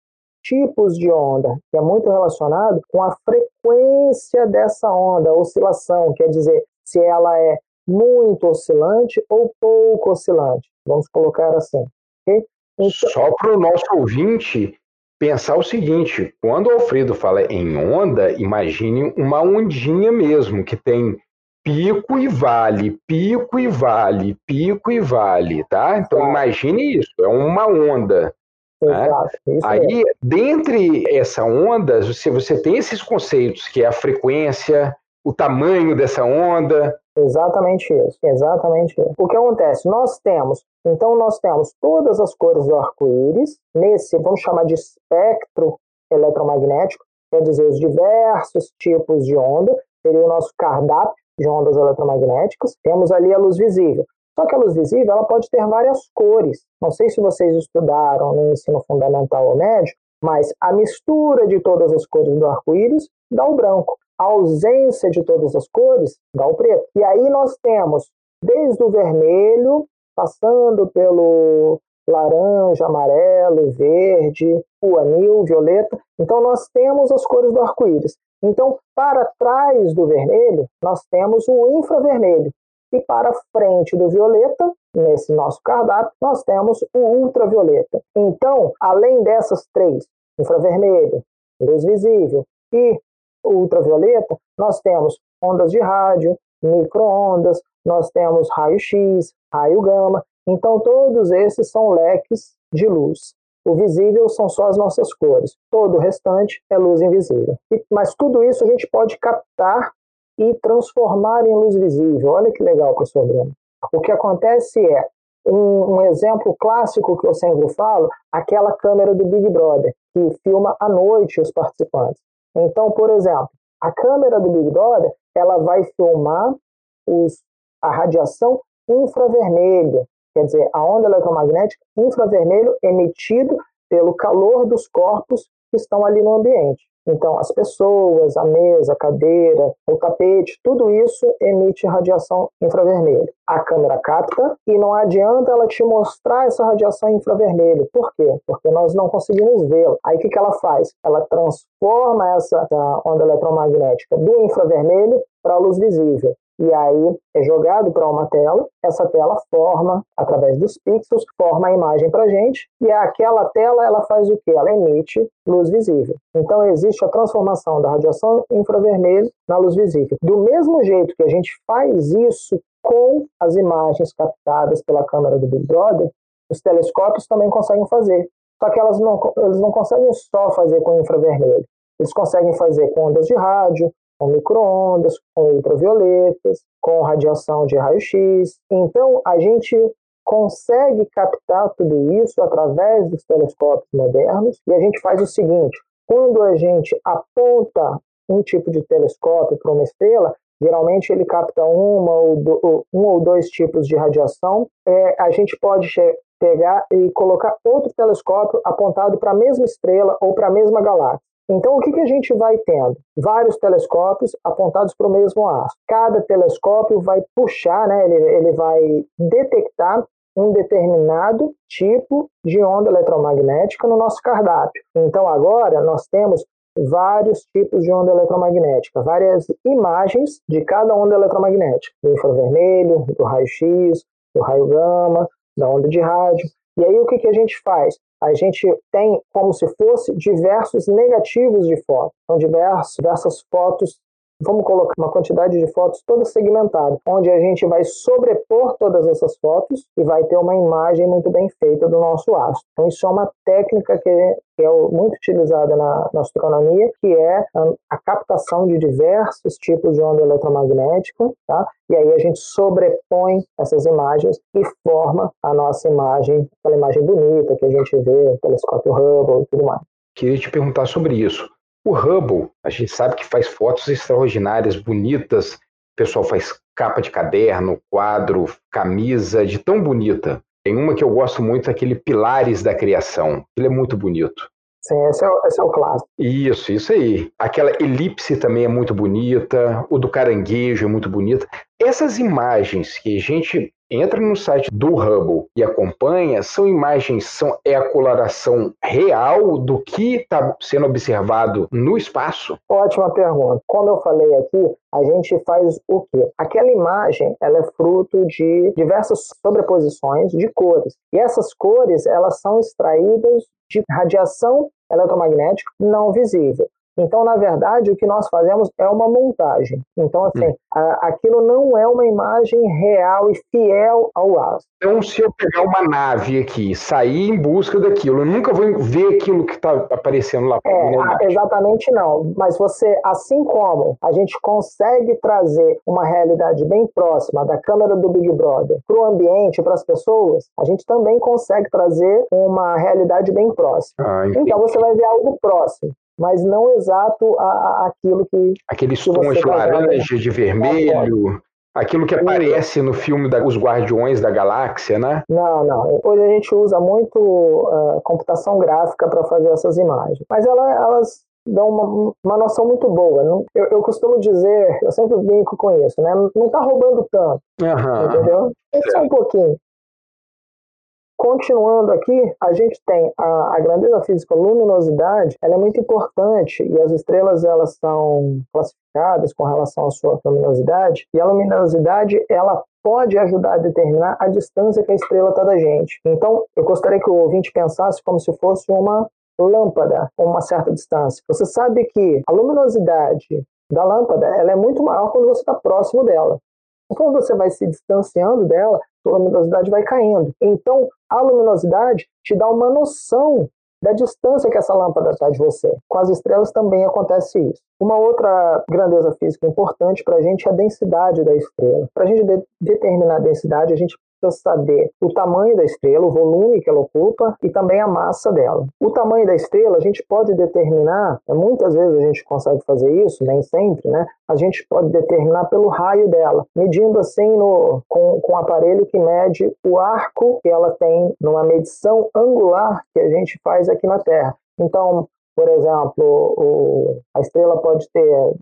Speaker 2: tipos de onda, que é muito relacionado com a frequência dessa onda, oscilação, quer dizer, se ela é muito oscilante ou pouco oscilante. Vamos colocar assim. Okay?
Speaker 1: Então... Só para o nosso ouvinte pensar o seguinte: quando o Alfredo fala em onda, imagine uma ondinha mesmo, que tem pico e vale, pico e vale, pico e vale, tá? Então tá. imagine isso, é uma onda. Né? Exato, né? Aí, dentre essa onda, você, você tem esses conceitos, que é a frequência, o tamanho dessa onda.
Speaker 2: Exatamente isso, exatamente isso. O que acontece? Nós temos, então nós temos todas as cores do arco-íris nesse, vamos chamar de espectro eletromagnético, quer dizer, os diversos tipos de onda, seria o nosso cardápio de ondas eletromagnéticas. Temos ali a luz visível. Só que a luz visível ela pode ter várias cores. Não sei se vocês estudaram no ensino fundamental ou médio, mas a mistura de todas as cores do arco-íris dá o branco a ausência de todas as cores dá o preto. E aí nós temos desde o vermelho, passando pelo laranja, amarelo, verde, o anil, violeta. Então nós temos as cores do arco-íris. Então, para trás do vermelho, nós temos o infravermelho. E para frente do violeta, nesse nosso cardápio, nós temos o ultravioleta. Então, além dessas três, infravermelho, luz visível e ultravioleta, nós temos ondas de rádio, microondas, nós temos raio-x, raio gama. Então, todos esses são leques de luz. O visível são só as nossas cores. Todo o restante é luz invisível. Mas tudo isso a gente pode captar e transformar em luz visível. Olha que legal, professor Bruno. O que acontece é, um, um, exemplo clássico que eu sempre falo, aquela câmera do Big Brother, que filma à noite os participantes. Então, por exemplo, a câmera do Big Brother ela vai filmar os a radiação infravermelho, quer dizer, a onda eletromagnética infravermelho emitido pelo calor dos corpos que estão ali no ambiente. Então, as pessoas, a mesa, a cadeira, o tapete, tudo isso emite radiação infravermelho. A câmera capta e não adianta ela te mostrar essa radiação infravermelho. Por quê? Porque nós não conseguimos vê-la. Aí o que, que ela faz? Ela transforma essa onda eletromagnética do infravermelho para a luz visível e aí é jogado para uma tela. Essa tela forma, através dos pixels, forma a imagem para a gente e aquela tela ela faz o que? Ela emite luz visível. Então existe a transformação da radiação infravermelho na luz visível. Do mesmo jeito que a gente faz isso com as imagens captadas pela câmera do Big Brother, os telescópios também conseguem fazer. Só que elas não, eles não conseguem só fazer com infravermelho. Eles conseguem fazer com ondas de rádio, com microondas, com ultravioletas, com radiação de raio-x. Então, a gente consegue captar tudo isso através dos telescópios modernos e a gente faz o seguinte: quando a gente aponta um tipo de telescópio para uma estrela, geralmente ele capta uma ou do, um ou dois tipos de radiação. É, a gente pode pegar e colocar outro telescópio apontado para a mesma estrela ou para a mesma galáxia. Então, o que, que a gente vai tendo? Vários telescópios apontados para o mesmo astro. Cada telescópio vai puxar, né, ele, ele vai detectar um determinado tipo de onda eletromagnética no nosso cardápio. Então, agora nós temos vários tipos de onda eletromagnética, várias imagens de cada onda eletromagnética, do infravermelho, do raio-x, do raio gama, da onda de rádio. E aí o que, que a gente faz? a gente tem como se fosse diversos negativos de foto. Então, diversos, diversas fotos vamos colocar uma quantidade de fotos toda segmentada, onde a gente vai sobrepor todas essas fotos e vai ter uma imagem muito bem feita do nosso astro. Então, isso é uma técnica que é, que é muito utilizada na, na, astronomia, que é a, a, captação de diversos tipos de onda eletromagnética, tá? E aí a gente sobrepõe essas imagens e forma a nossa imagem, aquela imagem bonita que a gente vê no telescópio Hubble e tudo mais.
Speaker 1: Queria te perguntar sobre isso. O Hubble, a gente sabe que faz fotos extraordinárias, bonitas. O pessoal faz capa de caderno, quadro, camisa, de tão bonita. Tem uma que eu gosto muito, aquele Pilares da Criação. Ele é muito bonito.
Speaker 2: Sim, esse é, o, esse é o clássico.
Speaker 1: Isso, isso aí. Aquela elipse também é muito bonita, o do caranguejo é muito bonita. Essas imagens que a gente entra no site do Hubble e acompanha, são imagens, são, é a coloração real do que está sendo observado no espaço?
Speaker 2: Ótima pergunta. Como eu falei aqui, a gente faz o quê? Aquela imagem, ela é fruto de diversas sobreposições de cores. E essas cores, elas são extraídas de radiação eletromagnética não visível. Então, na verdade, o que nós fazemos é uma montagem. Então, assim, hum. a, aquilo não é uma imagem real e fiel ao astro.
Speaker 1: Então, se eu pegar uma nave aqui, sair em busca daquilo, eu nunca vou ver aquilo que está aparecendo lá.
Speaker 2: É, exatamente não. Mas você, assim como a gente consegue trazer uma realidade bem próxima da câmera do Big Brother para o ambiente, para as pessoas, a gente também consegue trazer uma realidade bem próxima. Ah, então, você vai ver algo próximo mas não exato a, a aquilo que.
Speaker 1: Aqueles tons de laranja, de vermelho. Aquilo que aparece no filme da, Os Guardiões da Galáxia, né?
Speaker 2: Não, não. Hoje a gente usa muito uh, computação gráfica para fazer essas imagens. Mas ela, elas dão uma, uma noção muito boa. Não, eu, eu, costumo dizer, eu sempre brinco com isso, né? Não está roubando tanto. Uhum. Entendeu? É só um pouquinho. Continuando aqui, a gente tem a, a grandeza física, a luminosidade, ela é muito importante e as estrelas elas são classificadas com relação à sua luminosidade e a luminosidade ela pode ajudar a determinar a distância que a estrela está da gente. Então, eu gostaria que o ouvinte pensasse como se fosse uma lâmpada uma certa distância. Você sabe que a luminosidade da lâmpada ela é muito maior quando você está próximo dela. Quando você vai se distanciando dela, a luminosidade vai caindo. Então, a luminosidade te dá uma noção da distância que essa lâmpada está de você. Com as estrelas também acontece isso. Uma outra grandeza física importante para a gente é a densidade da estrela. Para a gente de determinar a densidade, a gente precisa saber o tamanho da estrela, o volume que ela ocupa e também a massa dela. O tamanho da estrela a gente pode determinar, muitas vezes a gente consegue fazer isso, nem sempre, né? A gente pode determinar pelo raio dela, medindo assim no, com, com um aparelho que mede o arco que ela tem numa medição angular que a gente faz aqui na Terra. Então, por exemplo, o, a estrela pode ter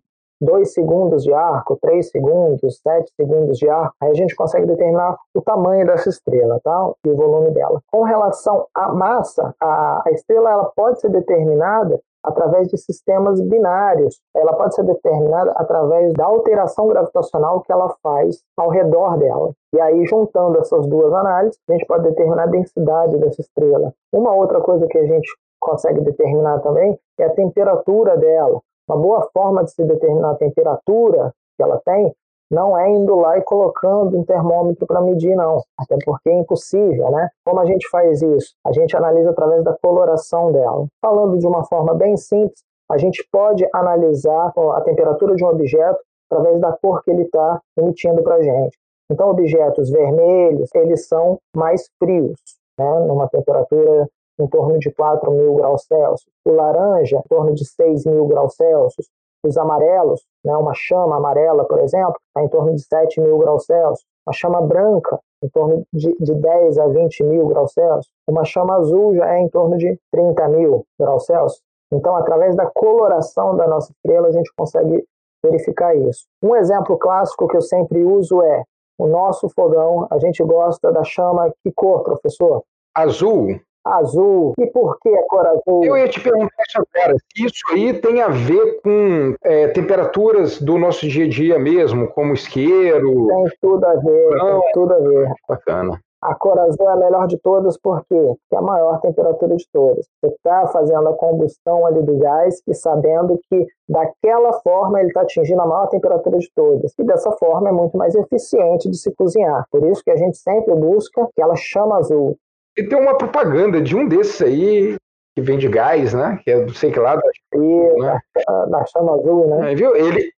Speaker 2: 2 segundos de arco, 3 segundos, 7 segundos de arco, aí a gente consegue determinar o tamanho dessa estrela tá? e o volume dela. Com relação à massa, a, a estrela ela pode ser determinada através de sistemas binários. Ela pode ser determinada através da alteração gravitacional que ela faz ao redor dela. E aí, juntando essas duas análises, a gente pode determinar a densidade dessa estrela. Uma outra coisa que a gente consegue determinar também é a temperatura dela. Uma boa forma de se determinar a temperatura que ela tem não é indo lá e colocando um termômetro para medir, não. Até porque é impossível, né? Como a gente faz isso? A gente analisa através da coloração dela. Falando de uma forma bem simples, a gente pode analisar a temperatura de um objeto através da cor que ele está emitindo para a gente. Então, objetos vermelhos, eles são mais frios, né? numa temperatura em torno de 4 mil graus Celsius, o laranja em torno de 6 mil graus Celsius, os amarelos, né, uma chama amarela, por exemplo, está em torno de 7 mil graus Celsius, uma chama branca em torno de, de 10 a 20 mil graus Celsius, uma chama azul já é em torno de 30 mil graus Celsius. Então, através da coloração da nossa estrela, a gente consegue verificar isso. Um exemplo clássico que eu sempre uso é o nosso fogão. A gente gosta da chama que cor, professor?
Speaker 1: Azul
Speaker 2: azul. E por que a cor azul?
Speaker 1: Eu ia te perguntar isso agora. Se isso aí tem a ver com é, temperaturas do nosso dia a dia mesmo, como isqueiro.
Speaker 2: Tem tudo a ver, Não. tem tudo a ver.
Speaker 1: Bacana.
Speaker 2: A cor azul é a melhor de todas porque é a maior temperatura de todas. Você está fazendo a combustão ali do gás e sabendo que daquela forma ele está atingindo a maior temperatura de todas. E dessa forma é muito mais eficiente de se cozinhar. Por isso que a gente sempre busca aquela chama azul.
Speaker 1: E tem uma propaganda de um desses aí que vende gás, né? Que é do sei que lá da,
Speaker 2: e, né? da chama azul, né?
Speaker 1: É, viu? Ele,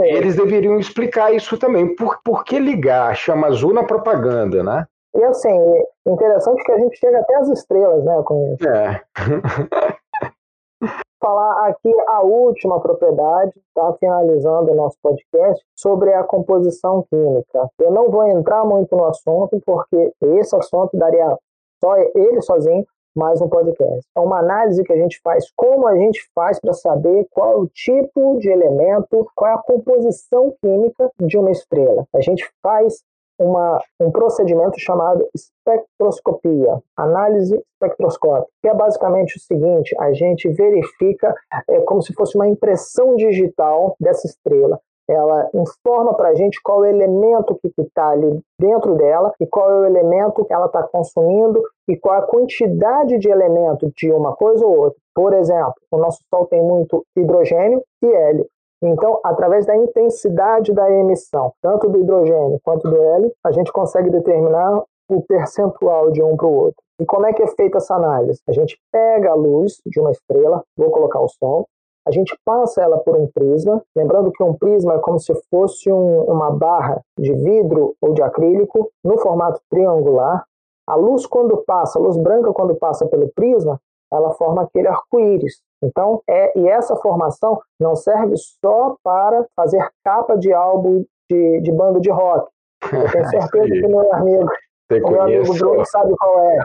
Speaker 1: é eles deveriam explicar isso também. Por, por que ligar a chama azul na propaganda, né?
Speaker 2: E assim, interessante que a gente chega até as estrelas, né? Com isso.
Speaker 1: É.
Speaker 2: Falar aqui a última propriedade, tá? Finalizando o nosso podcast, sobre a composição química. Eu não vou entrar muito no assunto, porque esse assunto daria só ele sozinho, mais um podcast. É uma análise que a gente faz, como a gente faz para saber qual o tipo de elemento, qual é a composição química de uma estrela. A gente faz uma, um procedimento chamado espectroscopia, análise espectroscópica, que é basicamente o seguinte: a gente verifica é, como se fosse uma impressão digital dessa estrela ela informa para a gente qual é o elemento que está ali dentro dela e qual é o elemento que ela está consumindo e qual é a quantidade de elemento de uma coisa ou outra. Por exemplo, o nosso Sol tem muito hidrogênio e hélio. Então, através da intensidade da emissão, tanto do hidrogênio quanto do hélio, a gente consegue determinar o percentual de um para o outro. E como é que é feita essa análise? A gente pega a luz de uma estrela, vou colocar o Sol, a gente passa ela por um prisma, lembrando que um prisma é como se fosse um, uma barra de vidro ou de acrílico no formato triangular. A luz quando passa, a luz branca quando passa pelo prisma, ela forma aquele arco-íris. Então, é, e essa formação não serve só para fazer capa de álbum de, de banda de rock. Eu tenho certeza que meu amigo, meu amigo Bruno sabe qual é.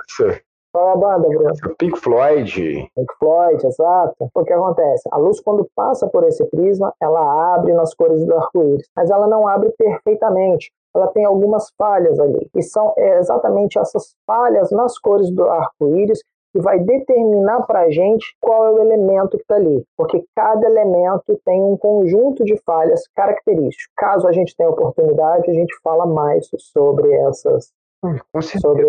Speaker 2: Qual é a banda, Bruno?
Speaker 1: Pink Floyd.
Speaker 2: Pink Floyd, exato. O que acontece? A luz, quando passa por esse prisma, ela abre nas cores do arco-íris, mas ela não abre perfeitamente. Ela tem algumas falhas ali. E são exatamente essas falhas nas cores do arco-íris que vai determinar para a gente qual é o elemento que está ali, porque cada elemento tem um conjunto de falhas características. Caso a gente tenha oportunidade, a gente fala mais sobre essas sobre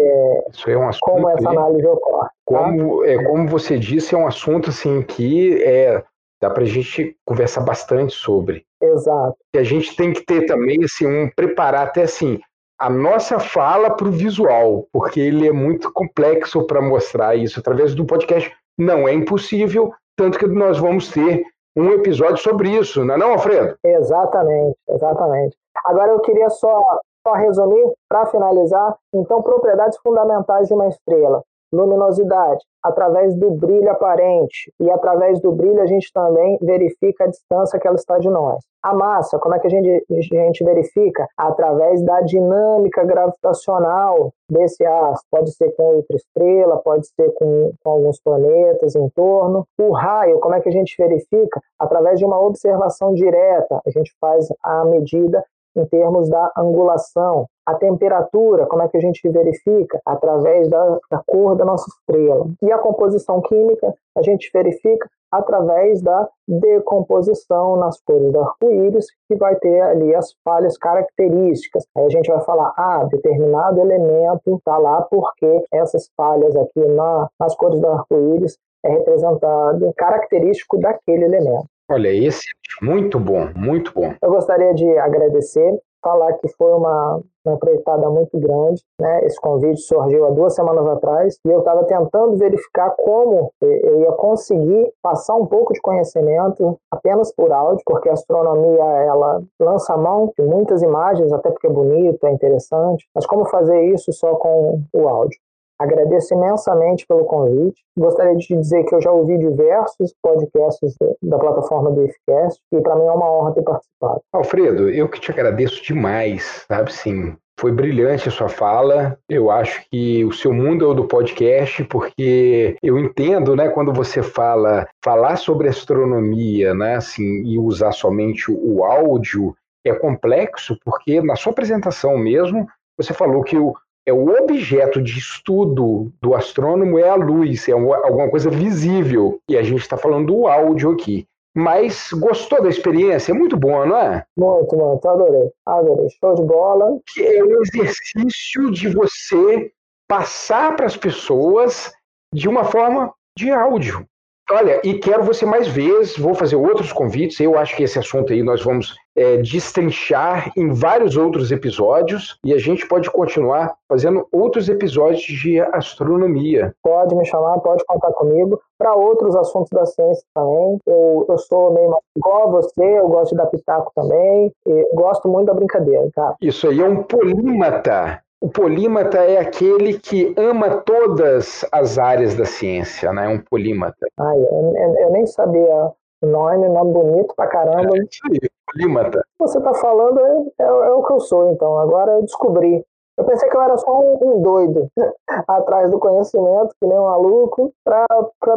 Speaker 1: Isso é um assunto
Speaker 2: como essa análise ocorre. Tá?
Speaker 1: Como, é, como você disse, é um assunto assim que é, dá para a gente conversar bastante sobre.
Speaker 2: Exato.
Speaker 1: E a gente tem que ter também assim, um preparar até assim a nossa fala para o visual, porque ele é muito complexo para mostrar isso através do podcast. Não é impossível, tanto que nós vamos ter um episódio sobre isso, não é não, Alfredo?
Speaker 2: Exatamente, exatamente. Agora eu queria só Só resumir, para finalizar, então, propriedades fundamentais de uma estrela luminosidade, através do brilho aparente, e através do brilho a gente também verifica a distância que ela está de nós. A massa, como é que a gente, a gente verifica? Através da dinâmica gravitacional desse astro. Pode ser com outra estrela, pode ser com, com alguns planetas em torno. O raio, como é que a gente verifica? Através de uma observação direta. A gente faz a medida em termos da angulação. A temperatura, como é que a gente verifica? Através da, da cor da nossa estrela. E a composição química, a gente verifica através da decomposição nas cores do arco-íris, que vai ter ali as falhas características. Aí a gente vai falar, ah, determinado elemento está lá porque essas falhas aqui na, nas cores do arco-íris é representado característico daquele elemento.
Speaker 1: Olha, esse muito bom, muito bom.
Speaker 2: Eu gostaria de agradecer, falar que foi uma, uma empreitada muito grande. Né? Esse convite surgiu há duas semanas atrás e eu estava tentando verificar como eu ia conseguir passar um pouco de conhecimento apenas por áudio, porque a astronomia ela lança a mão de muitas imagens, até porque é bonito, é interessante, mas como fazer isso só com o áudio? Agradeço imensamente pelo convite. Gostaria de te dizer que eu já ouvi diversos podcasts da plataforma do IFCast e para mim é uma honra ter participado.
Speaker 1: Alfredo, eu que te agradeço demais, sabe sim. Foi brilhante a sua fala. Eu acho que o seu mundo é o do podcast, porque eu entendo, né, quando você fala falar sobre astronomia, né, assim, e usar somente o áudio é complexo, porque na sua apresentação mesmo você falou que o, é o objeto de estudo do astrônomo é a luz, é alguma coisa visível. E a gente está falando do áudio aqui. Mas gostou da experiência? É muito bom, não é?
Speaker 2: Muito, muito. Adorei. Adorei. Show de bola.
Speaker 1: Que é um exercício de você passar para as pessoas de uma forma de áudio. Olha, e quero você mais vezes, vou fazer outros convites. Eu acho que esse assunto aí nós vamos é, destrinchar em vários outros episódios e a gente pode continuar fazendo outros episódios de astronomia.
Speaker 2: Pode me chamar, pode contar comigo para outros assuntos da ciência também. Eu, eu sou meio igual a você, eu gosto de dar pitaco também, gosto muito da brincadeira, cara.
Speaker 1: Isso aí é um polímata o polímata é aquele que ama todas as áreas da ciência, né? Um polímata.
Speaker 2: Ai, eu, eu, eu nem sabia o nome, nome bonito pra caramba. É
Speaker 1: isso aí, polímata.
Speaker 2: Você tá falando é, é, é, o que eu sou, então. Agora eu descobri. Eu pensei que eu era só um, um doido atrás do conhecimento, que nem um maluco, para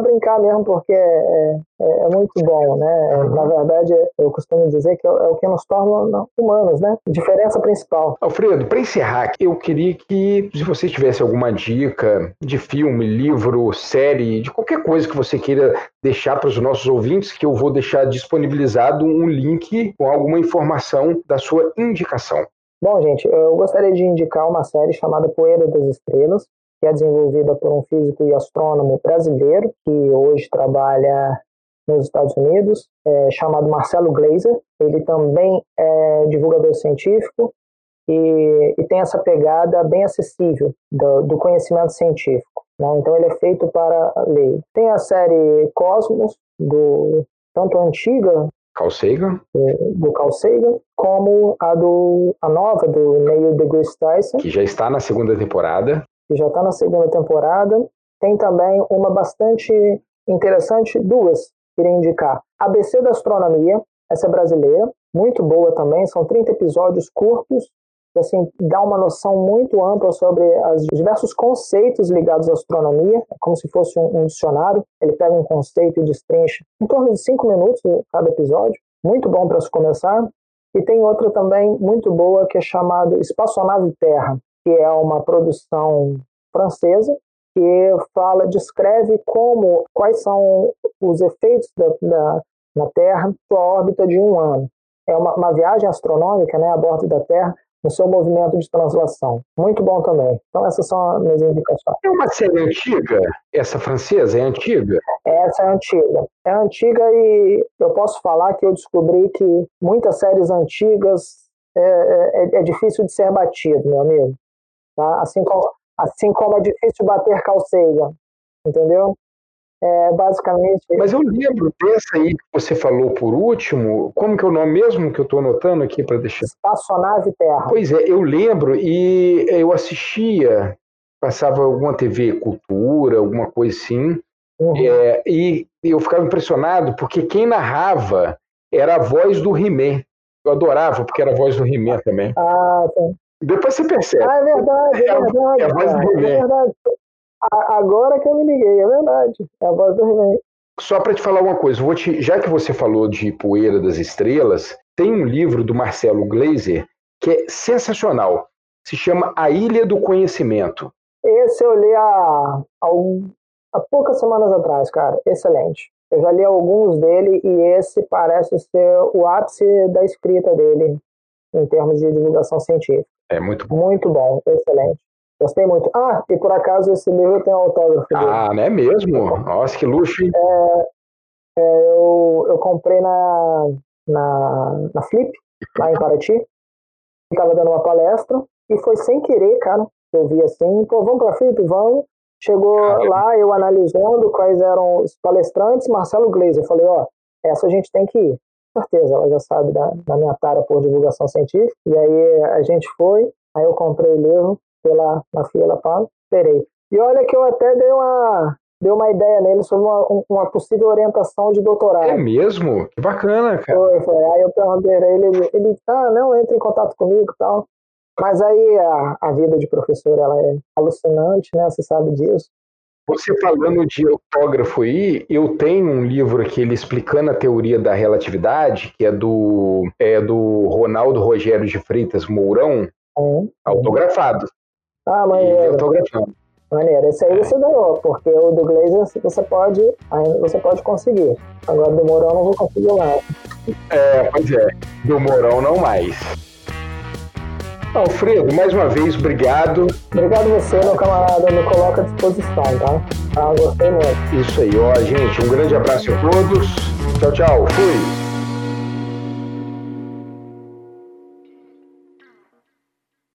Speaker 2: brincar mesmo, porque é, é, é, muito bom, né? É, na verdade, eu costumo dizer que é, é o que nos torna humanos, né? Diferença principal.
Speaker 1: Alfredo, para encerrar, eu queria que, se você tivesse alguma dica de filme, livro, série, de qualquer coisa que você queira deixar para os nossos ouvintes, que eu vou deixar disponibilizado um link com alguma informação da sua indicação.
Speaker 2: Bom, gente, eu gostaria de indicar uma série chamada Poeira das Estrelas, que é desenvolvida por um físico e astrônomo brasileiro, que hoje trabalha nos Estados Unidos, é, chamado Marcelo Glazer. Ele também é divulgador científico e, e tem essa pegada bem acessível do, do conhecimento científico. Né? Então, ele é feito para ler. Tem a série Cosmos, do tanto antiga
Speaker 1: Carl Sagan.
Speaker 2: Do Carl Sagan, como a, do, a nova do Neil deGrasse Tyson.
Speaker 1: Que já está na segunda temporada.
Speaker 2: Que já está na segunda temporada. Tem também uma bastante interessante, duas, queria indicar. ABC da Astronomia, essa é brasileira, muito boa também, são 30 episódios curtos, assim, dá uma noção muito ampla sobre os diversos conceitos ligados à astronomia, é como se fosse um, um, dicionário. Ele pega um conceito e destrincha em torno de cinco minutos cada episódio. Muito bom para se começar. E tem outra também muito boa que é chamada Espaçonave Terra, que é uma produção francesa que fala, descreve como, quais são os efeitos da, da na Terra sua órbita de um ano. É uma, uma viagem astronômica, né, a bordo da Terra, no seu movimento de translação. Muito bom também. Então, essas são as minhas indicações.
Speaker 1: É uma série antiga? Essa francesa é antiga?
Speaker 2: Essa é antiga. É antiga e eu posso falar que eu descobri que muitas séries antigas é, é, é difícil de ser batido, meu amigo. Tá? Assim, como, assim como é difícil bater calceira. Entendeu? É, basicamente.
Speaker 1: Mas eu lembro dessa aí que você falou por último. Como que é o nome mesmo que eu estou anotando aqui para deixar?
Speaker 2: Espaçonave Terra.
Speaker 1: Pois é, eu lembro e eu assistia, passava alguma TV Cultura, alguma coisa assim. Uhum. É, e eu ficava impressionado porque quem narrava era a voz do He-Man. Eu adorava, porque era a voz do He-Man também.
Speaker 2: Ah, sim.
Speaker 1: Depois você percebe.
Speaker 2: Ah, é verdade, é, é verdade. É a voz do He-Man. É verdade. Agora que eu me liguei, é verdade. É a voz do He-Man.
Speaker 1: Só para te falar uma coisa, vou te, já que você falou de Poeira das Estrelas, tem um livro do Marcelo Glazer que é sensacional. Se chama A Ilha do Conhecimento.
Speaker 2: Esse eu li há, há, há poucas semanas atrás, cara. Excelente. Eu já li alguns dele e esse parece ser o ápice da escrita dele em termos de divulgação científica.
Speaker 1: É muito bom.
Speaker 2: Muito bom, excelente. Gostei muito. Ah, e por acaso esse livro tem um autógrafo
Speaker 1: dele. Ah, não é mesmo? Nossa, que luxo, hein?
Speaker 2: É, é, eu, eu comprei na, na, na Flip, lá em Paraty. Estava dando uma palestra e foi sem querer, cara. Eu vi assim, pô, vamos pra Flip? Vamos. Chegou lá, eu analisando quais eram os palestrantes, Marcelo Gleiser. Eu falei, ó, essa a gente tem que ir. Com certeza, ela já sabe da, da minha tara por divulgação científica. E aí a gente foi, aí eu comprei o livro pela, na fila, pá, esperei. E olha que eu até dei uma, dei uma ideia nele sobre uma, uma possível orientação de doutorado. É
Speaker 1: mesmo? Que bacana, cara.
Speaker 2: Foi, foi. Aí eu perguntei a ele, ele, ele, ah, não, entre em contato comigo e tal. Mas aí a, a vida de professor ela é alucinante, né? Você sabe disso.
Speaker 1: Você falando de autógrafo aí, eu tenho um livro aqui ele explicando a teoria da relatividade, que é do, é do Ronaldo Rogério de Freitas Mourão, é, autografado.
Speaker 2: Ah, maneiro. Autografado. Maneiro. Esse aí é. você ganhou, porque o do Glazer você pode, você pode conseguir. Agora do Mourão não vou conseguir mais.
Speaker 1: É, pois é. Do Mourão não mais. Alfredo, mais uma vez, obrigado.
Speaker 2: Obrigado você, meu camarada. Me coloca à disposição, tá? Ah, gostei muito.
Speaker 1: Isso aí, ó, gente. Um grande abraço a todos. Tchau, tchau. Fui.